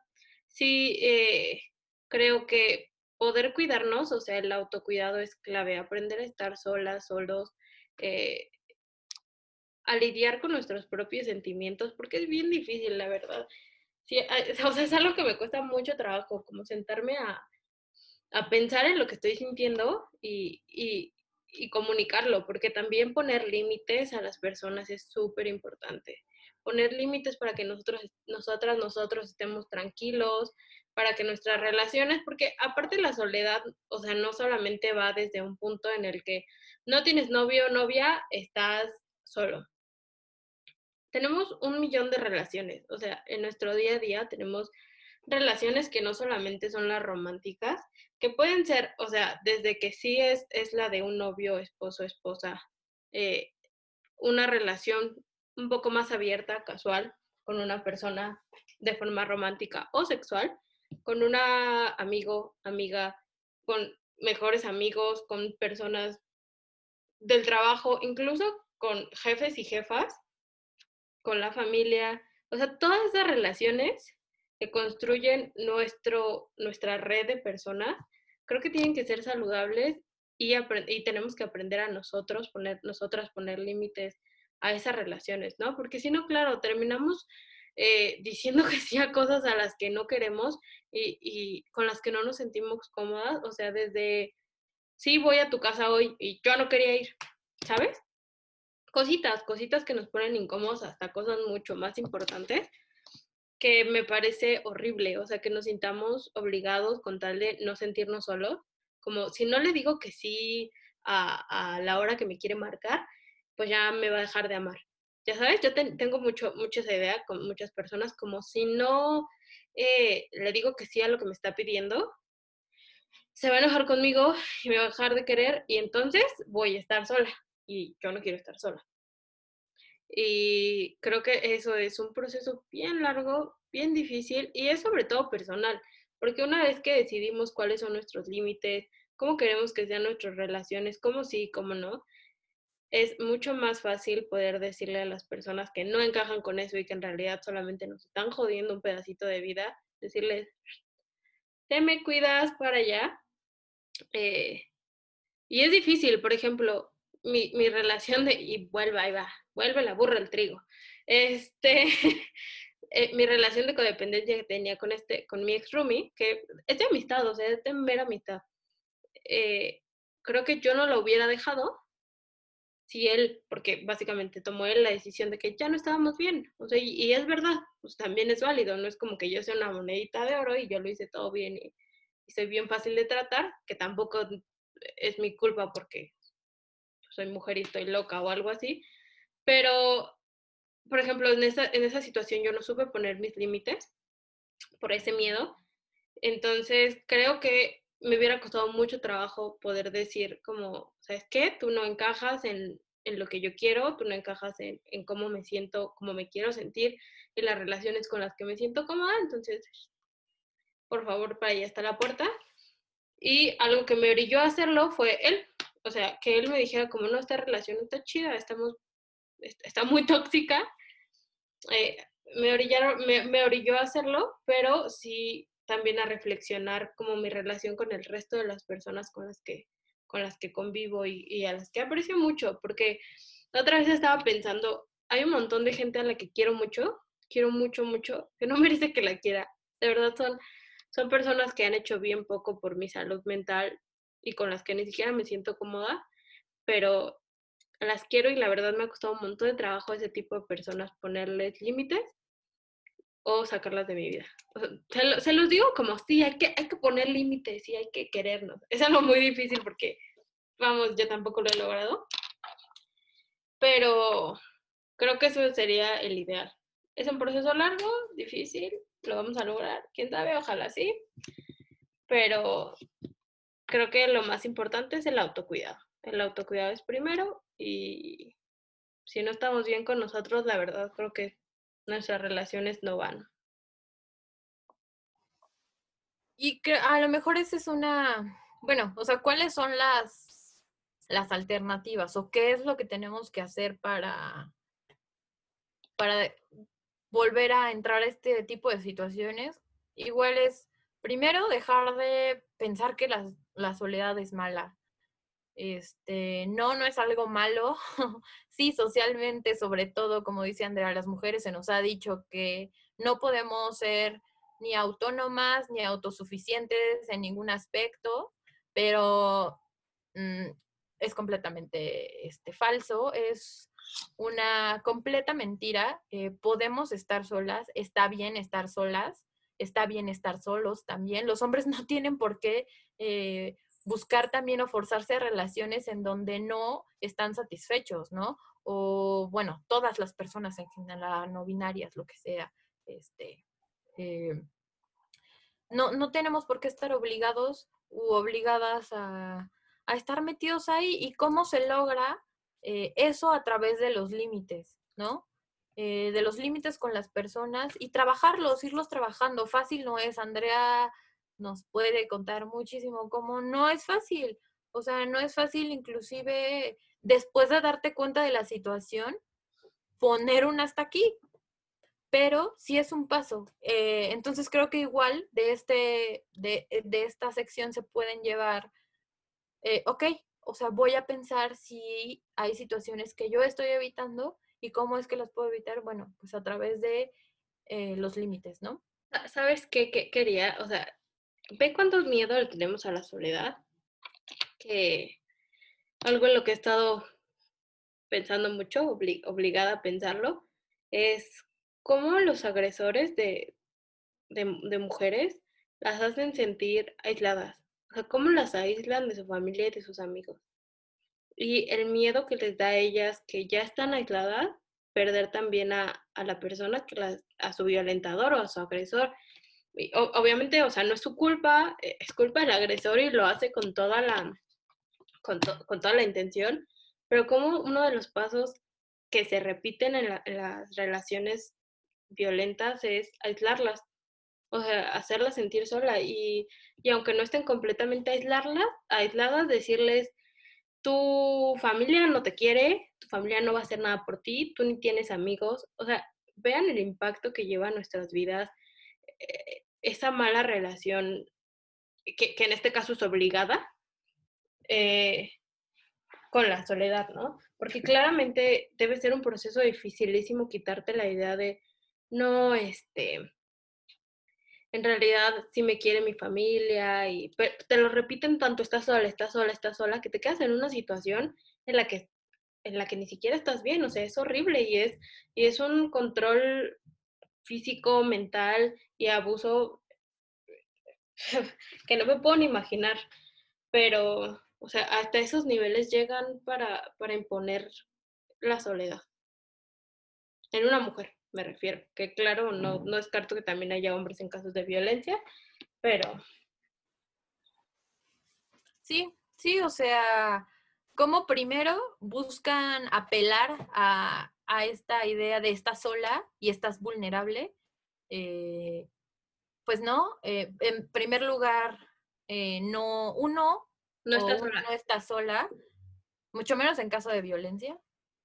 sí eh, creo que poder cuidarnos, o sea, el autocuidado es clave, aprender a estar solas, solos, eh, a lidiar con nuestros propios sentimientos, porque es bien difícil, la verdad. Sí, o sea, es algo que me cuesta mucho trabajo, como sentarme a, a pensar en lo que estoy sintiendo y, y, comunicarlo, porque también poner límites a las personas es súper importante poner límites para que nosotros, nosotras, nosotros estemos tranquilos, para que nuestras relaciones, porque aparte la soledad, o sea, no solamente va desde un punto en el que no tienes novio o novia, estás solo. Tenemos un millón de relaciones, o sea, en nuestro día a día tenemos relaciones que no solamente son las románticas, que pueden ser, o sea, desde que sí es, es la de un novio, esposo, esposa, eh, una relación un poco más abierta, casual, con una persona de forma romántica o sexual, con una amigo, amiga, con mejores amigos, con personas del trabajo, incluso con jefes y jefas, con la familia, o sea, todas esas relaciones que construyen nuestro, nuestra red de personas, creo que tienen que ser saludables y, y tenemos que aprender a nosotros, poner, nosotras poner límites a esas relaciones, ¿no? Porque si no, claro, terminamos eh, diciendo que sí a cosas a las que no queremos y, y, con las que no nos sentimos cómodas, o sea, desde, sí, voy a tu casa hoy y yo no quería ir, ¿sabes? Cositas, cositas que nos ponen incómodos, hasta cosas mucho más importantes, que me parece horrible, o sea, que nos sintamos obligados con tal de no sentirnos solos, como si no le digo que sí a, a la hora que me quiere marcar, pues ya me va a dejar de amar. Ya sabes, yo tengo mucho, mucha esa idea con muchas personas, como si no eh, le digo que sí a lo que me está pidiendo, se va a enojar conmigo y me va a dejar de querer y entonces voy a estar sola y yo no quiero estar sola. Y creo que eso es un proceso bien largo, bien difícil y es sobre todo personal, porque una vez que decidimos cuáles son nuestros límites, cómo queremos que sean nuestras relaciones, cómo sí, cómo no, es mucho más fácil poder decirle a las personas que no encajan con eso y que en realidad solamente nos están jodiendo un pedacito de vida, decirles, te me cuidas para allá. Eh, y es difícil, por ejemplo, mi, mi, relación de, y vuelve, ahí va, vuelve la burra al trigo. Este, eh, mi relación de codependencia que tenía con este, con mi ex roomie, que es de amistad, o sea, es de mera amistad. Eh, creo que yo no lo hubiera dejado si él, porque básicamente tomó él la decisión de que ya no estábamos bien, o sea, y, es verdad, pues también es válido, no es como que yo sea una monedita de oro y yo lo hice todo bien y, soy bien fácil de tratar, que tampoco es mi culpa porque soy mujer y estoy loca o algo así, pero, por ejemplo, en esa, en esa situación yo no supe poner mis límites por ese miedo, entonces creo que me hubiera costado mucho trabajo poder decir como, ¿sabes qué? Tú no encajas en, en lo que yo quiero, tú no encajas en, en, cómo me siento, cómo me quiero sentir, en las relaciones con las que me siento cómoda, entonces, por favor, para allá está la puerta. Y algo que me orilló a hacerlo fue él, o sea, que él me dijera como, no, esta relación está chida, estamos, está muy tóxica. Eh, me, orillaron, me, orilló a hacerlo, pero sí también a reflexionar como mi relación con el resto de las personas con las que, con las que convivo y, a las que aprecio mucho, porque otra vez estaba pensando, hay un montón de gente a la que quiero mucho, quiero mucho, mucho, que no merece que la quiera. De verdad son, son personas que han hecho bien poco por mi salud mental y con las que ni siquiera me siento cómoda, pero las quiero y la verdad me ha costado un montón de trabajo a ese tipo de personas ponerles límites o sacarlas de mi vida. se, los digo como, sí, hay que, hay que poner límites y hay que querernos. Es algo muy difícil porque, vamos, yo tampoco lo he logrado. Pero creo que eso sería el ideal. Es un proceso largo, difícil, lo vamos a lograr, quién sabe, ojalá sí. Pero creo que lo más importante es el autocuidado. El autocuidado es primero y si no estamos bien con nosotros, la verdad creo que nuestras relaciones no van. Y a lo mejor esa es una, bueno, o sea, ¿cuáles son las, las alternativas o qué es lo que tenemos que hacer para, para volver a entrar a este tipo de situaciones? Igual es, primero, dejar de pensar que la, la soledad es mala. Este, no, no es algo malo. sí, socialmente, sobre todo, como dice Andrea, las mujeres se nos ha dicho que no podemos ser ni autónomas ni autosuficientes en ningún aspecto, pero mm, es completamente este, falso, es una completa mentira. Eh, podemos estar solas, está bien estar solas, está bien estar solos también. Los hombres no tienen por qué eh, buscar también o forzarse a relaciones en donde no están satisfechos, ¿no? O bueno, todas las personas en general, no binarias, lo que sea, este, eh, no, no tenemos por qué estar obligados u obligadas a, estar metidos ahí y cómo se logra eh, eso a través de los límites, ¿no? Eh, de los límites con las personas y trabajarlos, irlos trabajando. Fácil no es, Andrea nos puede contar muchísimo cómo no es fácil. O sea, no es fácil inclusive después de darte cuenta de la situación, poner un hasta aquí. Pero sí es un paso. Eh, entonces creo que igual de, este, de, de, esta sección se pueden llevar, eh, ok, o sea, voy a pensar si hay situaciones que yo estoy evitando y cómo es que las puedo evitar. Bueno, pues a través de eh, los límites, ¿no? ¿Sabes qué, quería? O sea, ve cuánto miedo le tenemos a la soledad, que algo en lo que he estado pensando mucho, obligada a pensarlo, es cómo los agresores de, de, mujeres las hacen sentir aisladas. O sea, cómo las aíslan de su familia y de sus amigos. Y el miedo que les da a ellas, que ya están aisladas, perder también a, a la persona, que a su violentador o a su agresor. obviamente, o sea, no es su culpa, eh, es culpa del agresor y lo hace con toda la, con, con toda la intención, pero como uno de los pasos que se repiten en, las relaciones violentas es aislarlas, o sea, hacerlas sentir sola y, y aunque no estén completamente aislarlas, aisladas, decirles, tu familia no te quiere, tu familia no va a hacer nada por ti, tú ni tienes amigos, o sea, vean el impacto que lleva a nuestras vidas eh, esa mala relación, que, que, en este caso es obligada, eh, con la soledad, ¿no? Porque claramente debe ser un proceso dificilísimo quitarte la idea de, no, este, en realidad sí me quiere mi familia y te lo repiten tanto, estás sola, estás sola, estás sola, que te quedas en una situación en la que en la que ni siquiera estás bien, o sea, es horrible y es y es un control físico, mental y abuso que no me puedo ni imaginar, pero o sea, hasta esos niveles llegan para, para imponer la soledad. En una mujer, me refiero. Que claro, no, no descarto que también haya hombres en casos de violencia, pero... Sí, sí, o sea, como primero buscan apelar a, a esta idea de estás sola y estás vulnerable. Eh, pues no, eh, en primer lugar, eh, no, uno no está sola. No está sola, mucho menos en caso de violencia.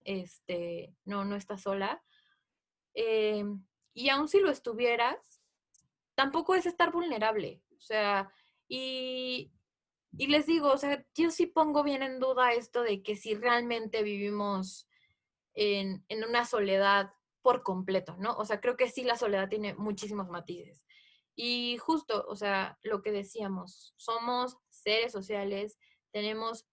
Este, no, no está sola. Em, y aun si lo estuvieras, tampoco es estar vulnerable. O sea, y, y les digo, o sea, yo sí pongo bien en duda esto de que si realmente vivimos en, en una soledad por completo, ¿no? O sea, creo que sí la soledad tiene muchísimos matices. Y justo, o sea, lo que decíamos, somos seres sociales, tenemos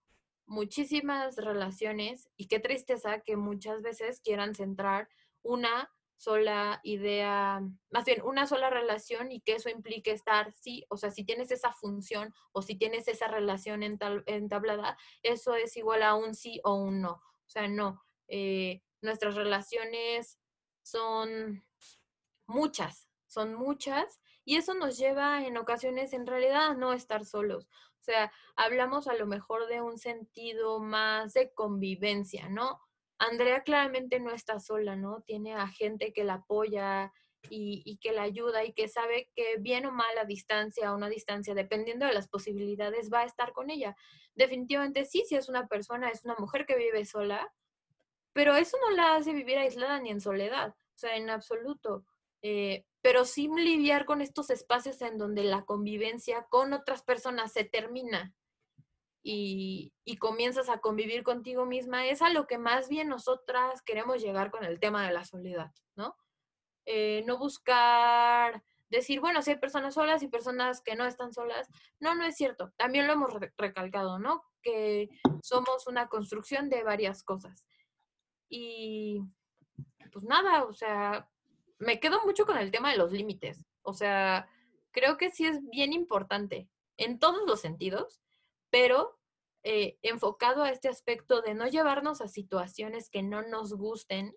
muchísimas relaciones y qué tristeza que muchas veces quieran centrar una sola idea, más bien una sola relación y que eso implique estar, sí, o sea, si tienes esa función o si tienes esa relación entablada, eso es igual a un sí o un no. O sea, no, eh, nuestras relaciones son muchas, son muchas y eso nos lleva en ocasiones en realidad a no estar solos. O sea, hablamos a lo mejor de un sentido más de convivencia, ¿no? Andrea claramente no está sola, ¿no? Tiene a gente que la apoya y, que la ayuda y que sabe que bien o mal a distancia, a una distancia, dependiendo de las posibilidades, va a estar con ella. Definitivamente sí, si es una persona, es una mujer que vive sola, pero eso no la hace vivir aislada ni en soledad, o sea, en absoluto. Eh, pero sin lidiar con estos espacios en donde la convivencia con otras personas se termina y, comienzas a convivir contigo misma, es a lo que más bien nosotras queremos llegar con el tema de la soledad, ¿no? Eh, no buscar decir, bueno, si hay personas solas y personas que no están solas. No, no es cierto. También lo hemos recalcado, ¿no? Que somos una construcción de varias cosas. Y pues nada, o sea, me quedo mucho con el tema de los límites. O sea, creo que sí es bien importante en todos los sentidos, pero eh, enfocado a este aspecto de no llevarnos a situaciones que no nos gusten,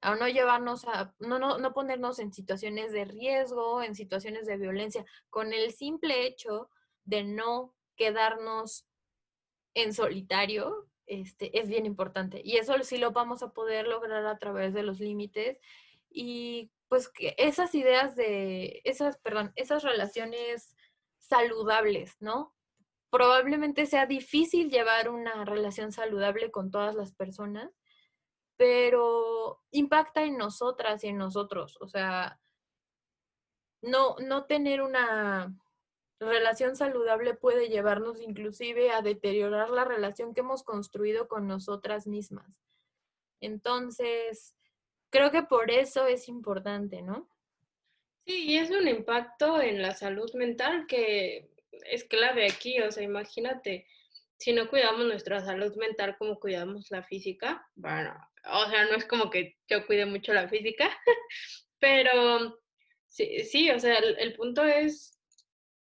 a no llevarnos a, no, no, no ponernos en situaciones de riesgo, en situaciones de violencia, con el simple hecho de no quedarnos en solitario, este, es bien importante. Y eso sí lo vamos a poder lograr a través de los límites y pues que esas ideas de, esas, perdón, esas relaciones saludables, ¿no? Probablemente sea difícil llevar una relación saludable con todas las personas, pero impacta en nosotras y en nosotros. O sea, no, no tener una, relación saludable puede llevarnos inclusive a deteriorar la relación que hemos construido con nosotras mismas. Entonces, creo que por eso es importante, ¿no? Sí, y es un impacto en la salud mental que es clave aquí, o sea, imagínate, si no cuidamos nuestra salud mental como cuidamos la física, bueno, o sea, no es como que yo cuide mucho la física, pero sí, sí, o sea, el, punto es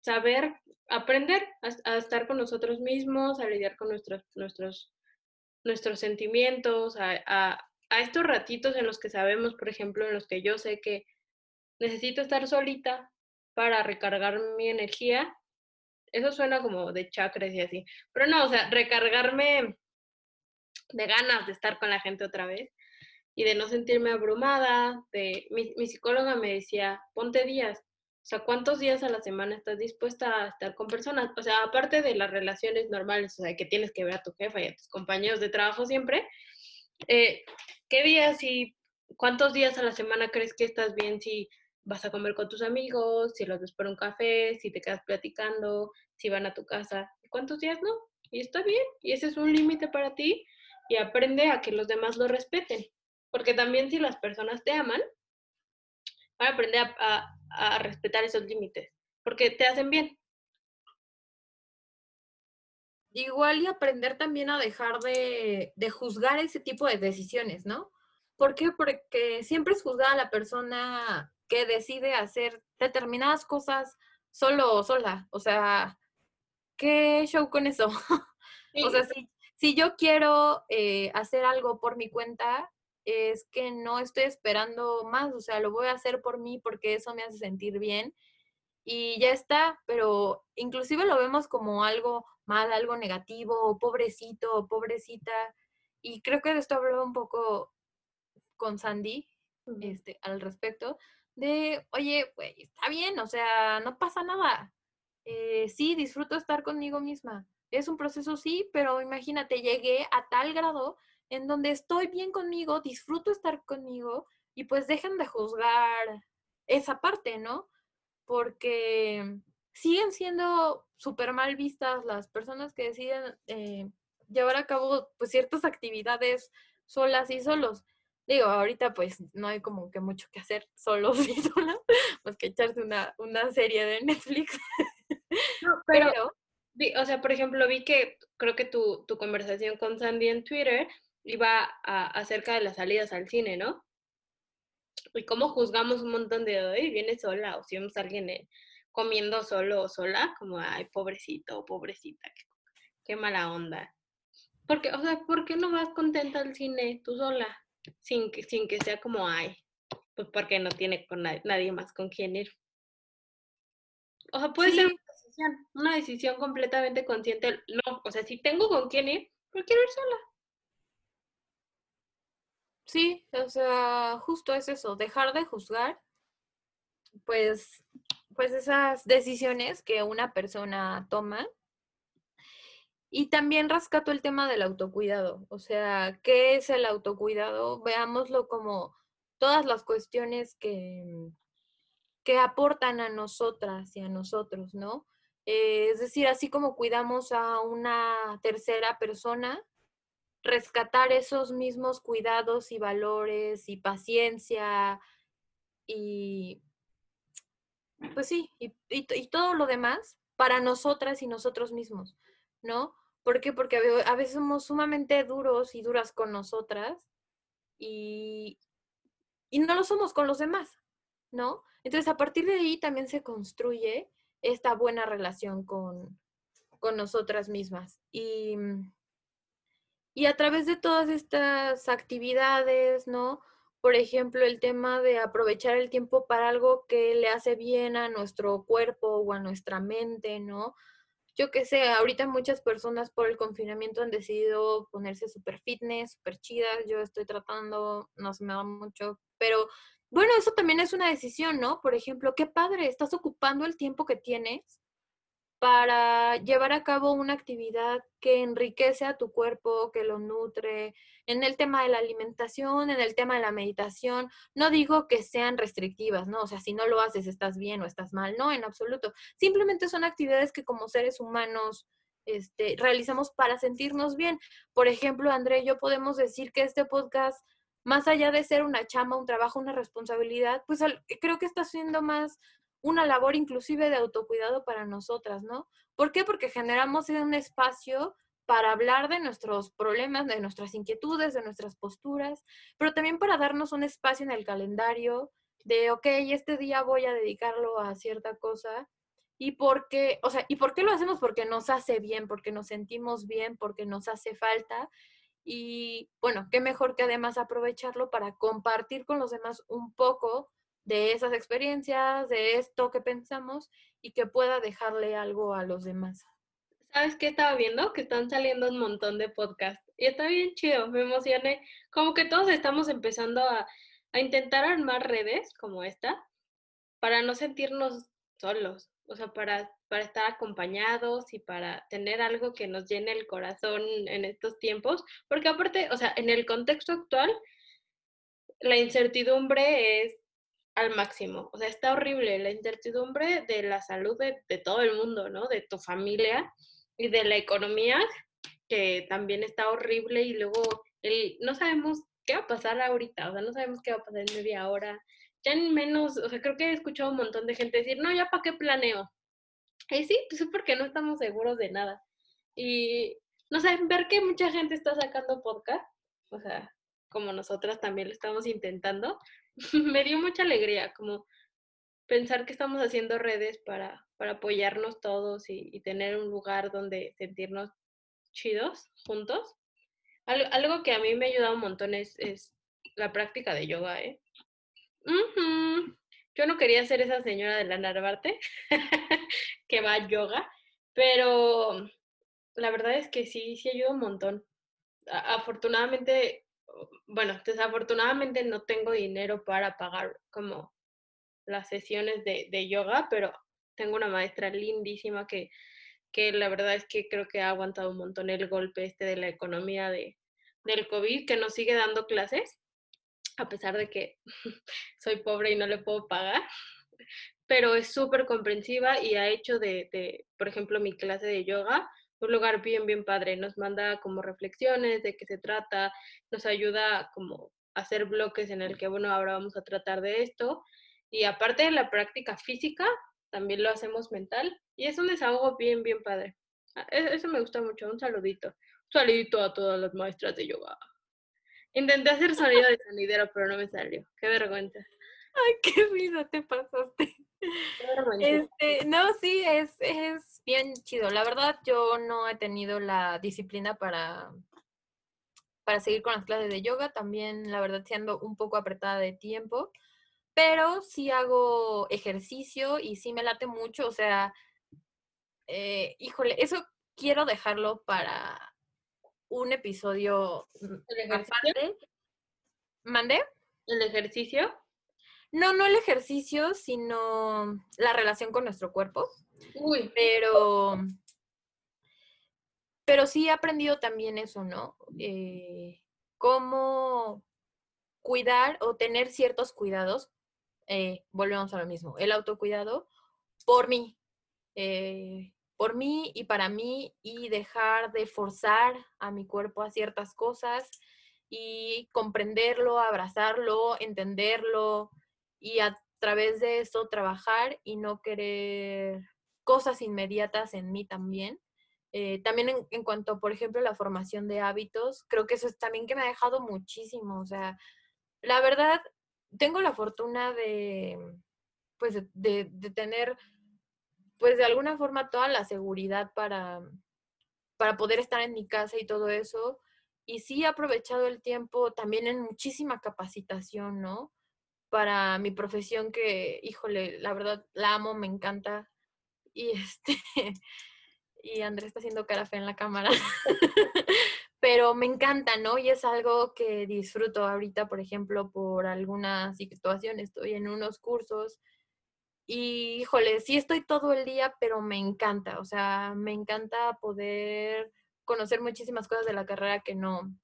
saber, aprender a, estar con nosotros mismos, a lidiar con nuestros, nuestros, nuestros sentimientos, a, a estos ratitos en los que sabemos, por ejemplo, en los que yo sé que necesito estar solita para recargar mi energía. Eso suena como de chakras y así. Pero no, o sea, recargarme de ganas de estar con la gente otra vez y de no sentirme abrumada. De, mi, psicóloga me decía, ponte días. O sea, ¿cuántos días a la semana estás dispuesta a estar con personas? O sea, aparte de las relaciones normales, o sea, que tienes que ver a tu jefa y a tus compañeros de trabajo siempre, eh, ¿qué días y cuántos días a la semana crees que estás bien si vas a comer con tus amigos, si los ves por un café, si te quedas platicando, si van a tu casa. ¿Cuántos días no? Y está bien, y ese es un límite para ti y aprende a que los demás lo respeten. Porque también si las personas te aman, van a aprender a, respetar esos límites, porque te hacen bien. Igual y aprender también a dejar de, de juzgar ese tipo de decisiones, ¿no? ¿Por qué? Porque siempre es juzgar a la persona que decide hacer determinadas cosas solo o sola. O sea, ¿qué show con eso? o sea, si, si yo quiero eh, hacer algo por mi cuenta, es que no estoy esperando más, o sea, lo voy a hacer por mí porque eso me hace sentir bien y ya está, pero inclusive lo vemos como algo mal, algo negativo, pobrecito, pobrecita, y creo que de esto hablaba un poco con Sandy este, al respecto, de, oye, está bien, o sea, no pasa nada. Eh, sí, disfruto estar conmigo misma. Es un proceso, sí, pero imagínate, llegué a tal grado en donde estoy bien conmigo, disfruto estar conmigo y pues dejen de juzgar esa parte, ¿no? Porque siguen siendo súper mal vistas las personas que deciden eh, llevar a cabo pues ciertas actividades solas y solos. Digo, ahorita pues no hay como que mucho que hacer solo sola, pues que echarse una, una serie de Netflix. No, pero, o sea, por ejemplo, vi que creo que tu, tu conversación con Sandy en Twitter iba a, acerca de las salidas al cine, ¿no? Y cómo juzgamos un montón de, hoy viene sola, o si vemos a alguien eh, comiendo solo o sola, como, ay, pobrecito, pobrecita, qué, qué mala onda. Porque, o sea, ¿por qué no vas contenta al cine tú sola? Sin que, sin que sea como, ay, pues porque no tiene con nadie, más con quien ir. O sea, puede ser una decisión, una decisión completamente consciente. No, o sea, si tengo con quién ir, pero quiero ir sola. Sí, o sea, justo es eso, dejar de juzgar, pues, pues esas decisiones que una persona toma y también rescato el tema del autocuidado. O sea, ¿qué es el autocuidado? Veámoslo como todas las cuestiones que, que aportan a nosotras y a nosotros, ¿no? Eh, es decir, así como cuidamos a una tercera persona, rescatar esos mismos cuidados y valores y paciencia y pues sí, y todo lo demás para nosotras y nosotros mismos, ¿no? ¿Por qué? Porque a veces somos sumamente duros y duras con nosotras y, y no lo somos con los demás, ¿no? Entonces, a partir de ahí también se construye esta buena relación con, con nosotras mismas. Y, y a través de todas estas actividades, ¿no? Por ejemplo, el tema de aprovechar el tiempo para algo que le hace bien a nuestro cuerpo o a nuestra mente, ¿no? Yo qué sé, ahorita muchas personas por el confinamiento han decidido ponerse súper fitness, súper chidas, yo estoy tratando, no se me da mucho, pero bueno, eso también es una decisión, ¿no? Por ejemplo, qué padre, estás ocupando el tiempo que tienes para llevar a cabo una actividad que enriquece a tu cuerpo, que lo nutre, en el tema de la alimentación, en el tema de la meditación. No digo que sean restrictivas, ¿no? O sea, si no lo haces, estás bien o estás mal, no, en absoluto. Simplemente son actividades que como seres humanos este, realizamos para sentirnos bien. Por ejemplo, André, yo podemos decir que este podcast, más allá de ser una chama, un trabajo, una responsabilidad, pues creo que está siendo más una labor inclusive de autocuidado para nosotras, ¿no? ¿Por qué? Porque generamos un espacio para hablar de nuestros problemas, de nuestras inquietudes, de nuestras posturas, pero también para darnos un espacio en el calendario de, ok, este día voy a dedicarlo a cierta cosa. ¿Y por qué? O sea, ¿y por qué lo hacemos? Porque nos hace bien, porque nos sentimos bien, porque nos hace falta. Y bueno, qué mejor que además aprovecharlo para compartir con los demás un poco de esas experiencias, de esto que pensamos y que pueda dejarle algo a los demás. ¿Sabes qué estaba viendo? Que están saliendo un montón de podcasts y está bien chido, me emocioné. Como que todos estamos empezando a, a intentar armar redes como esta para no sentirnos solos, o sea, para, para estar acompañados y para tener algo que nos llene el corazón en estos tiempos, porque aparte, o sea, en el contexto actual, la incertidumbre es al máximo. O sea, está horrible la incertidumbre de la salud de, todo el mundo, ¿no? De tu familia y de la economía, que también está horrible y luego el, no sabemos qué va a pasar ahorita, o sea, no sabemos qué va a pasar en media hora. Ya en menos, o sea, creo que he escuchado un montón de gente decir, no, ya para qué planeo. Y sí, pues es porque no estamos seguros de nada. Y, no sé, ver que mucha gente está sacando podcast, o sea, como nosotras también lo estamos intentando, me dio mucha alegría, como pensar que estamos haciendo redes para, para apoyarnos todos y, tener un lugar donde sentirnos chidos juntos. Algo, que a mí me ha ayudado un montón es, la práctica de yoga, ¿eh? Yo no quería ser esa señora de la Narvarte que va a yoga, pero la verdad es que sí, sí ayuda un montón. afortunadamente bueno, desafortunadamente no tengo dinero para pagar como las sesiones de, yoga, pero tengo una maestra lindísima que, que la verdad es que creo que ha aguantado un montón el golpe este de la economía de, del COVID, que nos sigue dando clases, a pesar de que soy pobre y no le puedo pagar, pero es súper comprensiva y ha hecho de, de, por ejemplo, mi clase de yoga un lugar bien, bien padre. Nos manda como reflexiones de qué se trata, nos ayuda como a hacer bloques en el que, bueno, ahora vamos a tratar de esto. Y aparte de la práctica física, también lo hacemos mental. Y es un desahogo bien, bien padre. Ah, e-, eso me gusta mucho. Un saludito. Un saludito a todas las maestras de yoga. Intenté hacer sonido de sonidero, pero no me salió. Qué vergüenza. Ay, qué risa te pasaste. Este, no, sí, es, es bien chido. La verdad, yo no he tenido la disciplina para, para seguir con las clases de yoga. También, la verdad, siendo un poco apretada de tiempo. Pero sí hago ejercicio y sí me late mucho. O sea, eh, híjole, eso quiero dejarlo para un episodio ¿El ¿Mandé? ¿El ejercicio? No, no el ejercicio, sino la relación con nuestro cuerpo. Uy. Pero, pero sí he aprendido también eso, ¿no? Eh, cómo cuidar o tener ciertos cuidados. Eh, volvemos a lo mismo, el autocuidado por mí, eh, por mí y para mí y dejar de forzar a mi cuerpo a ciertas cosas y comprenderlo, abrazarlo, entenderlo, y a través de eso trabajar y no querer cosas inmediatas en mí también. Eh, también en, cuanto, por ejemplo, la formación de hábitos, creo que eso es también que me ha dejado muchísimo. O sea, la verdad, tengo la fortuna de, pues, de, de tener, pues, de alguna forma toda la seguridad para, para poder estar en mi casa y todo eso. Y sí he aprovechado el tiempo también en muchísima capacitación, ¿no? Para mi profesión que, híjole, la verdad la amo, me encanta. Y este, y Andrés está haciendo cara fea en la cámara. Pero me encanta, ¿no? Y es algo que disfruto ahorita, por ejemplo, por alguna situación. Estoy en unos cursos y híjole, sí estoy todo el día, pero me encanta, o sea, me encanta poder conocer muchísimas cosas de la carrera que no,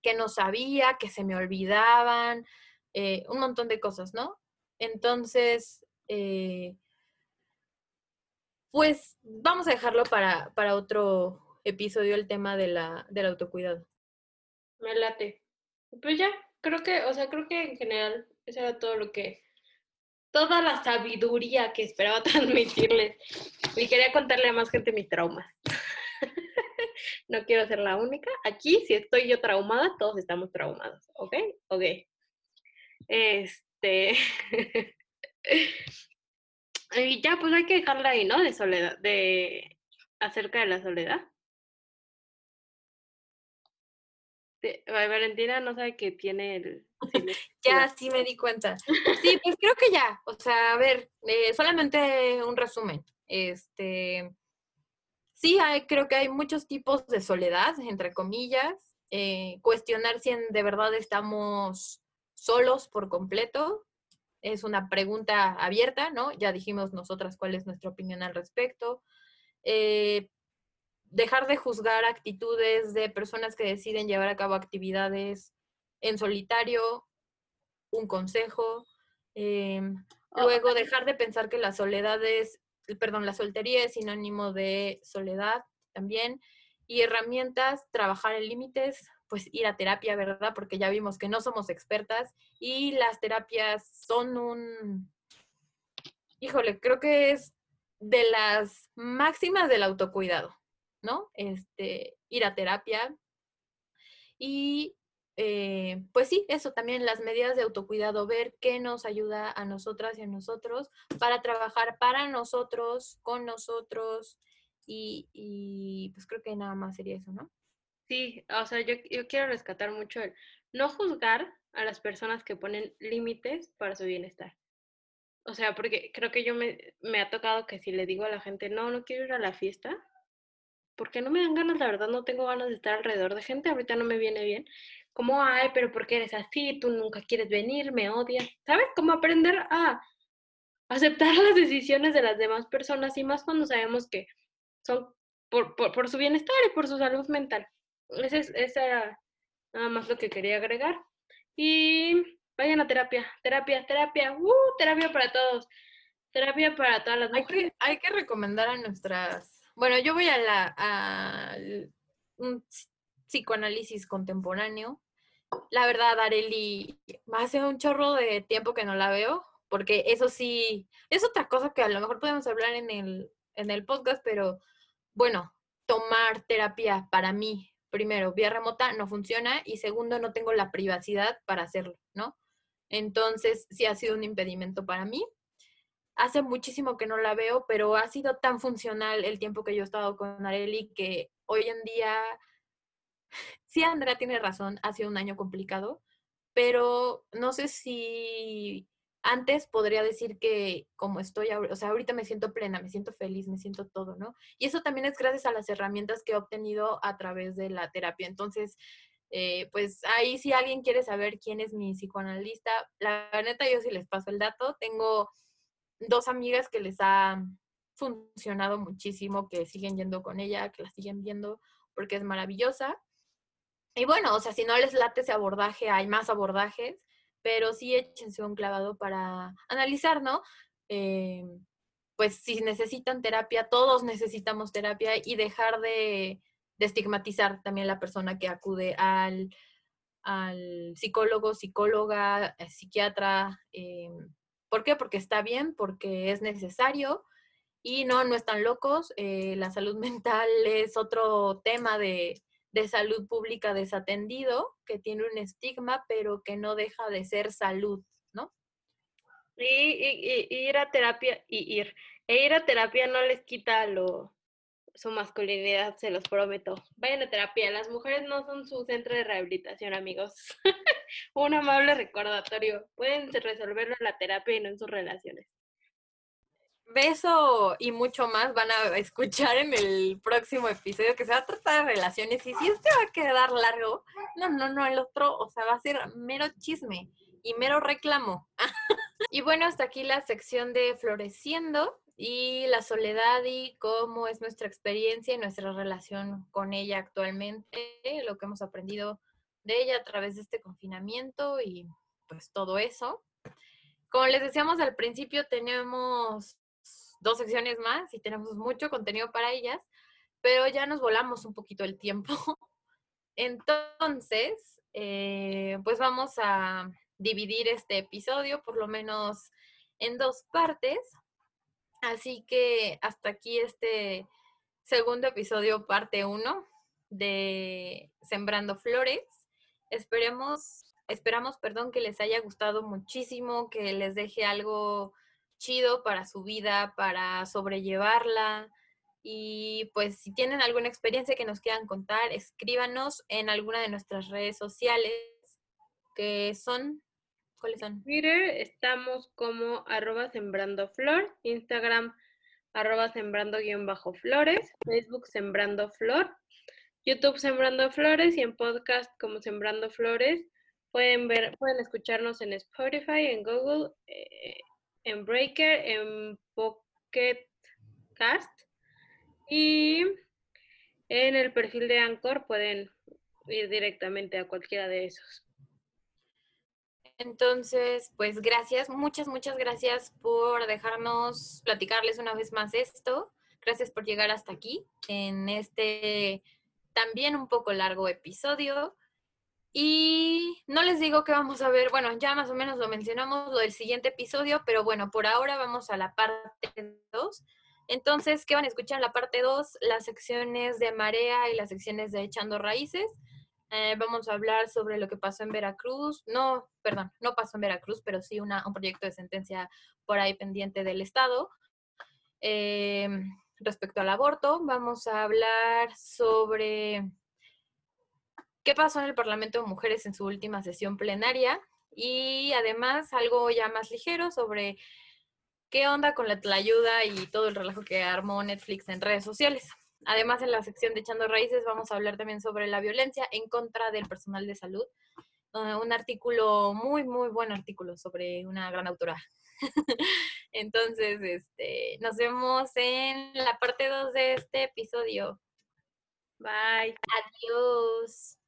que no sabía, que se me olvidaban, eh, un montón de cosas, ¿no? Entonces, eh, pues vamos a dejarlo para, para otro episodio el tema de la, del autocuidado. Me late. Pues ya, creo que, o sea, creo que en general eso era todo lo que, toda la sabiduría que esperaba transmitirles. Y quería contarle a más gente mis traumas. no quiero ser la única. Aquí, si estoy yo traumada, todos estamos traumados, ¿ok? Ok. Este. y ya, pues hay que dejarla ahí, ¿no? De soledad, de acerca de la soledad. Valentina no sabe que tiene el... ya, sí me di cuenta. Sí, pues creo que ya. O sea, a ver, eh, solamente un resumen. Este, sí, hay, creo que hay muchos tipos de soledad, entre comillas. Eh, cuestionar si de verdad estamos solos por completo. Es una pregunta abierta, ¿no? Ya dijimos nosotras cuál es nuestra opinión al respecto. Eh, dejar de juzgar actitudes de personas que deciden llevar a cabo actividades en solitario, un consejo. Em, luego, dejar de pensar que la soledad es, perdón, la soltería es sinónimo de soledad también. Y herramientas, trabajar en límites, pues ir a terapia, ¿verdad? Porque ya vimos que no somos expertas y las terapias son un, híjole, creo que es de las máximas del autocuidado. ¿no? Este, ir a terapia. Y eh, pues sí, eso también, las medidas de autocuidado, ver qué nos ayuda a nosotras y a nosotros para trabajar para nosotros, con nosotros, y, pues creo que nada más sería eso, ¿no? Sí, o sea, yo, yo quiero rescatar mucho el no juzgar a las personas que ponen límites para su bienestar. O sea, porque creo que yo me, me ha tocado que si le digo a la gente, no, no quiero ir a la fiesta, porque no me dan ganas, la verdad, no tengo ganas de estar alrededor de gente, ahorita no me viene bien. Como, ay, pero ¿por qué eres así? Tú nunca quieres venir, me odias. ¿Sabes? Cómo aprender a aceptar las decisiones de las demás personas y más cuando sabemos que son por, por, su bienestar y por su salud mental. Ese, ese era nada más lo que quería agregar. Y vayan a terapia, terapia, terapia, ¡uh! Terapia para todos. Terapia para todas las mujeres. hay que recomendar a nuestras bueno, yo voy a la un psicoanálisis contemporáneo. La verdad, Areli, hace un chorro de tiempo que no la veo, porque eso sí, es otra cosa que a lo mejor podemos hablar en el, en el podcast, pero bueno, tomar terapia para mí, primero, vía remota no funciona y segundo, no tengo la privacidad para hacerlo, ¿no? Entonces, sí ha sido un impedimento para mí hace muchísimo que no la veo, pero ha sido tan funcional el tiempo que yo he estado con Areli que hoy en día, sí, Andrea tiene razón, ha sido un año complicado, pero no sé si antes podría decir que como estoy, o sea, ahorita me siento plena, me siento feliz, me siento todo, ¿no? Y eso también es gracias a las herramientas que he obtenido a través de la terapia. Entonces, eh, pues ahí si alguien quiere saber quién es mi psicoanalista, la neta yo sí les paso el dato. Tengo dos amigas que les ha funcionado muchísimo, que siguen yendo con ella, que la siguen viendo porque es maravillosa. Y bueno, o sea, si no les late ese abordaje, hay más abordajes, pero sí échense un clavado para analizar, ¿no? Eh, pues si necesitan terapia, todos necesitamos terapia y dejar de, estigmatizar también la persona que acude al, al psicólogo, psicóloga, eh, psiquiatra, eh, ¿Por qué? Porque está bien, porque es necesario y no, no están locos. La salud mental es otro tema de, salud pública desatendido, que tiene un estigma, pero que no deja de ser salud, ¿no? Y, ir a terapia, y ir, e ir a terapia no les quita lo, su masculinidad, se los prometo. Vayan a terapia, las mujeres no son su centro de rehabilitación, amigos. un amable recordatorio. Pueden resolverlo en la terapia y no en sus relaciones. Beso y mucho más van a escuchar en el próximo episodio que se va a tratar de relaciones. Y si este va a quedar largo, no, no, no, el otro, o sea, va a ser mero chisme y mero reclamo. y bueno, hasta aquí la sección de Floreciendo y la soledad y cómo es nuestra experiencia y nuestra relación con ella actualmente, lo que hemos aprendido de ella a través de este confinamiento y pues todo eso. Como les decíamos al principio, tenemos dos secciones más y tenemos mucho contenido para ellas, pero ya nos volamos un poquito el tiempo. Entonces, eh, pues vamos a dividir este episodio por lo menos en dos partes. Así que hasta aquí este segundo episodio, parte uno de Sembrando Flores. Esperemos, esperamos, perdón, que les haya gustado muchísimo, que les deje algo chido para su vida, para sobrellevarla. Y pues si tienen alguna experiencia que nos quieran contar, escríbanos en alguna de nuestras redes sociales, que son, ¿cuáles son? Twitter estamos como arroba sembrando flor, Instagram arroba sembrando guion bajo flores, Facebook sembrando flor, YouTube Sembrando Flores y en podcast como Sembrando Flores. Pueden ver, pueden escucharnos en Spotify, en Google, eh, en Breaker, en Pocket Cast y en el perfil de Anchor pueden ir directamente a cualquiera de esos. Entonces, pues gracias, muchas, muchas gracias por dejarnos platicarles una vez más esto. Gracias por llegar hasta aquí en este también un poco largo episodio. Y no les digo que vamos a ver, bueno, ya más o menos lo mencionamos lo del siguiente episodio, pero bueno, por ahora vamos a la parte 2. Entonces, ¿qué van a escuchar la parte 2? Las secciones de Marea y las secciones de Echando Raíces. Eh, vamos a hablar sobre lo que pasó en Veracruz. No, perdón, no pasó en Veracruz, pero sí una, un proyecto de sentencia por ahí pendiente del Estado. Eh, respecto al aborto. Vamos a hablar sobre qué pasó en el Parlamento de Mujeres en su última sesión plenaria y además algo ya más ligero sobre qué onda con la ayuda y todo el relajo que armó Netflix en redes sociales. Además, en la sección de Echando Raíces vamos a hablar también sobre la violencia en contra del personal de salud. Uh, un artículo, muy, muy buen artículo sobre una gran autora, Entonces, este, nos vemos en la parte 2 de este episodio. Bye. Adiós.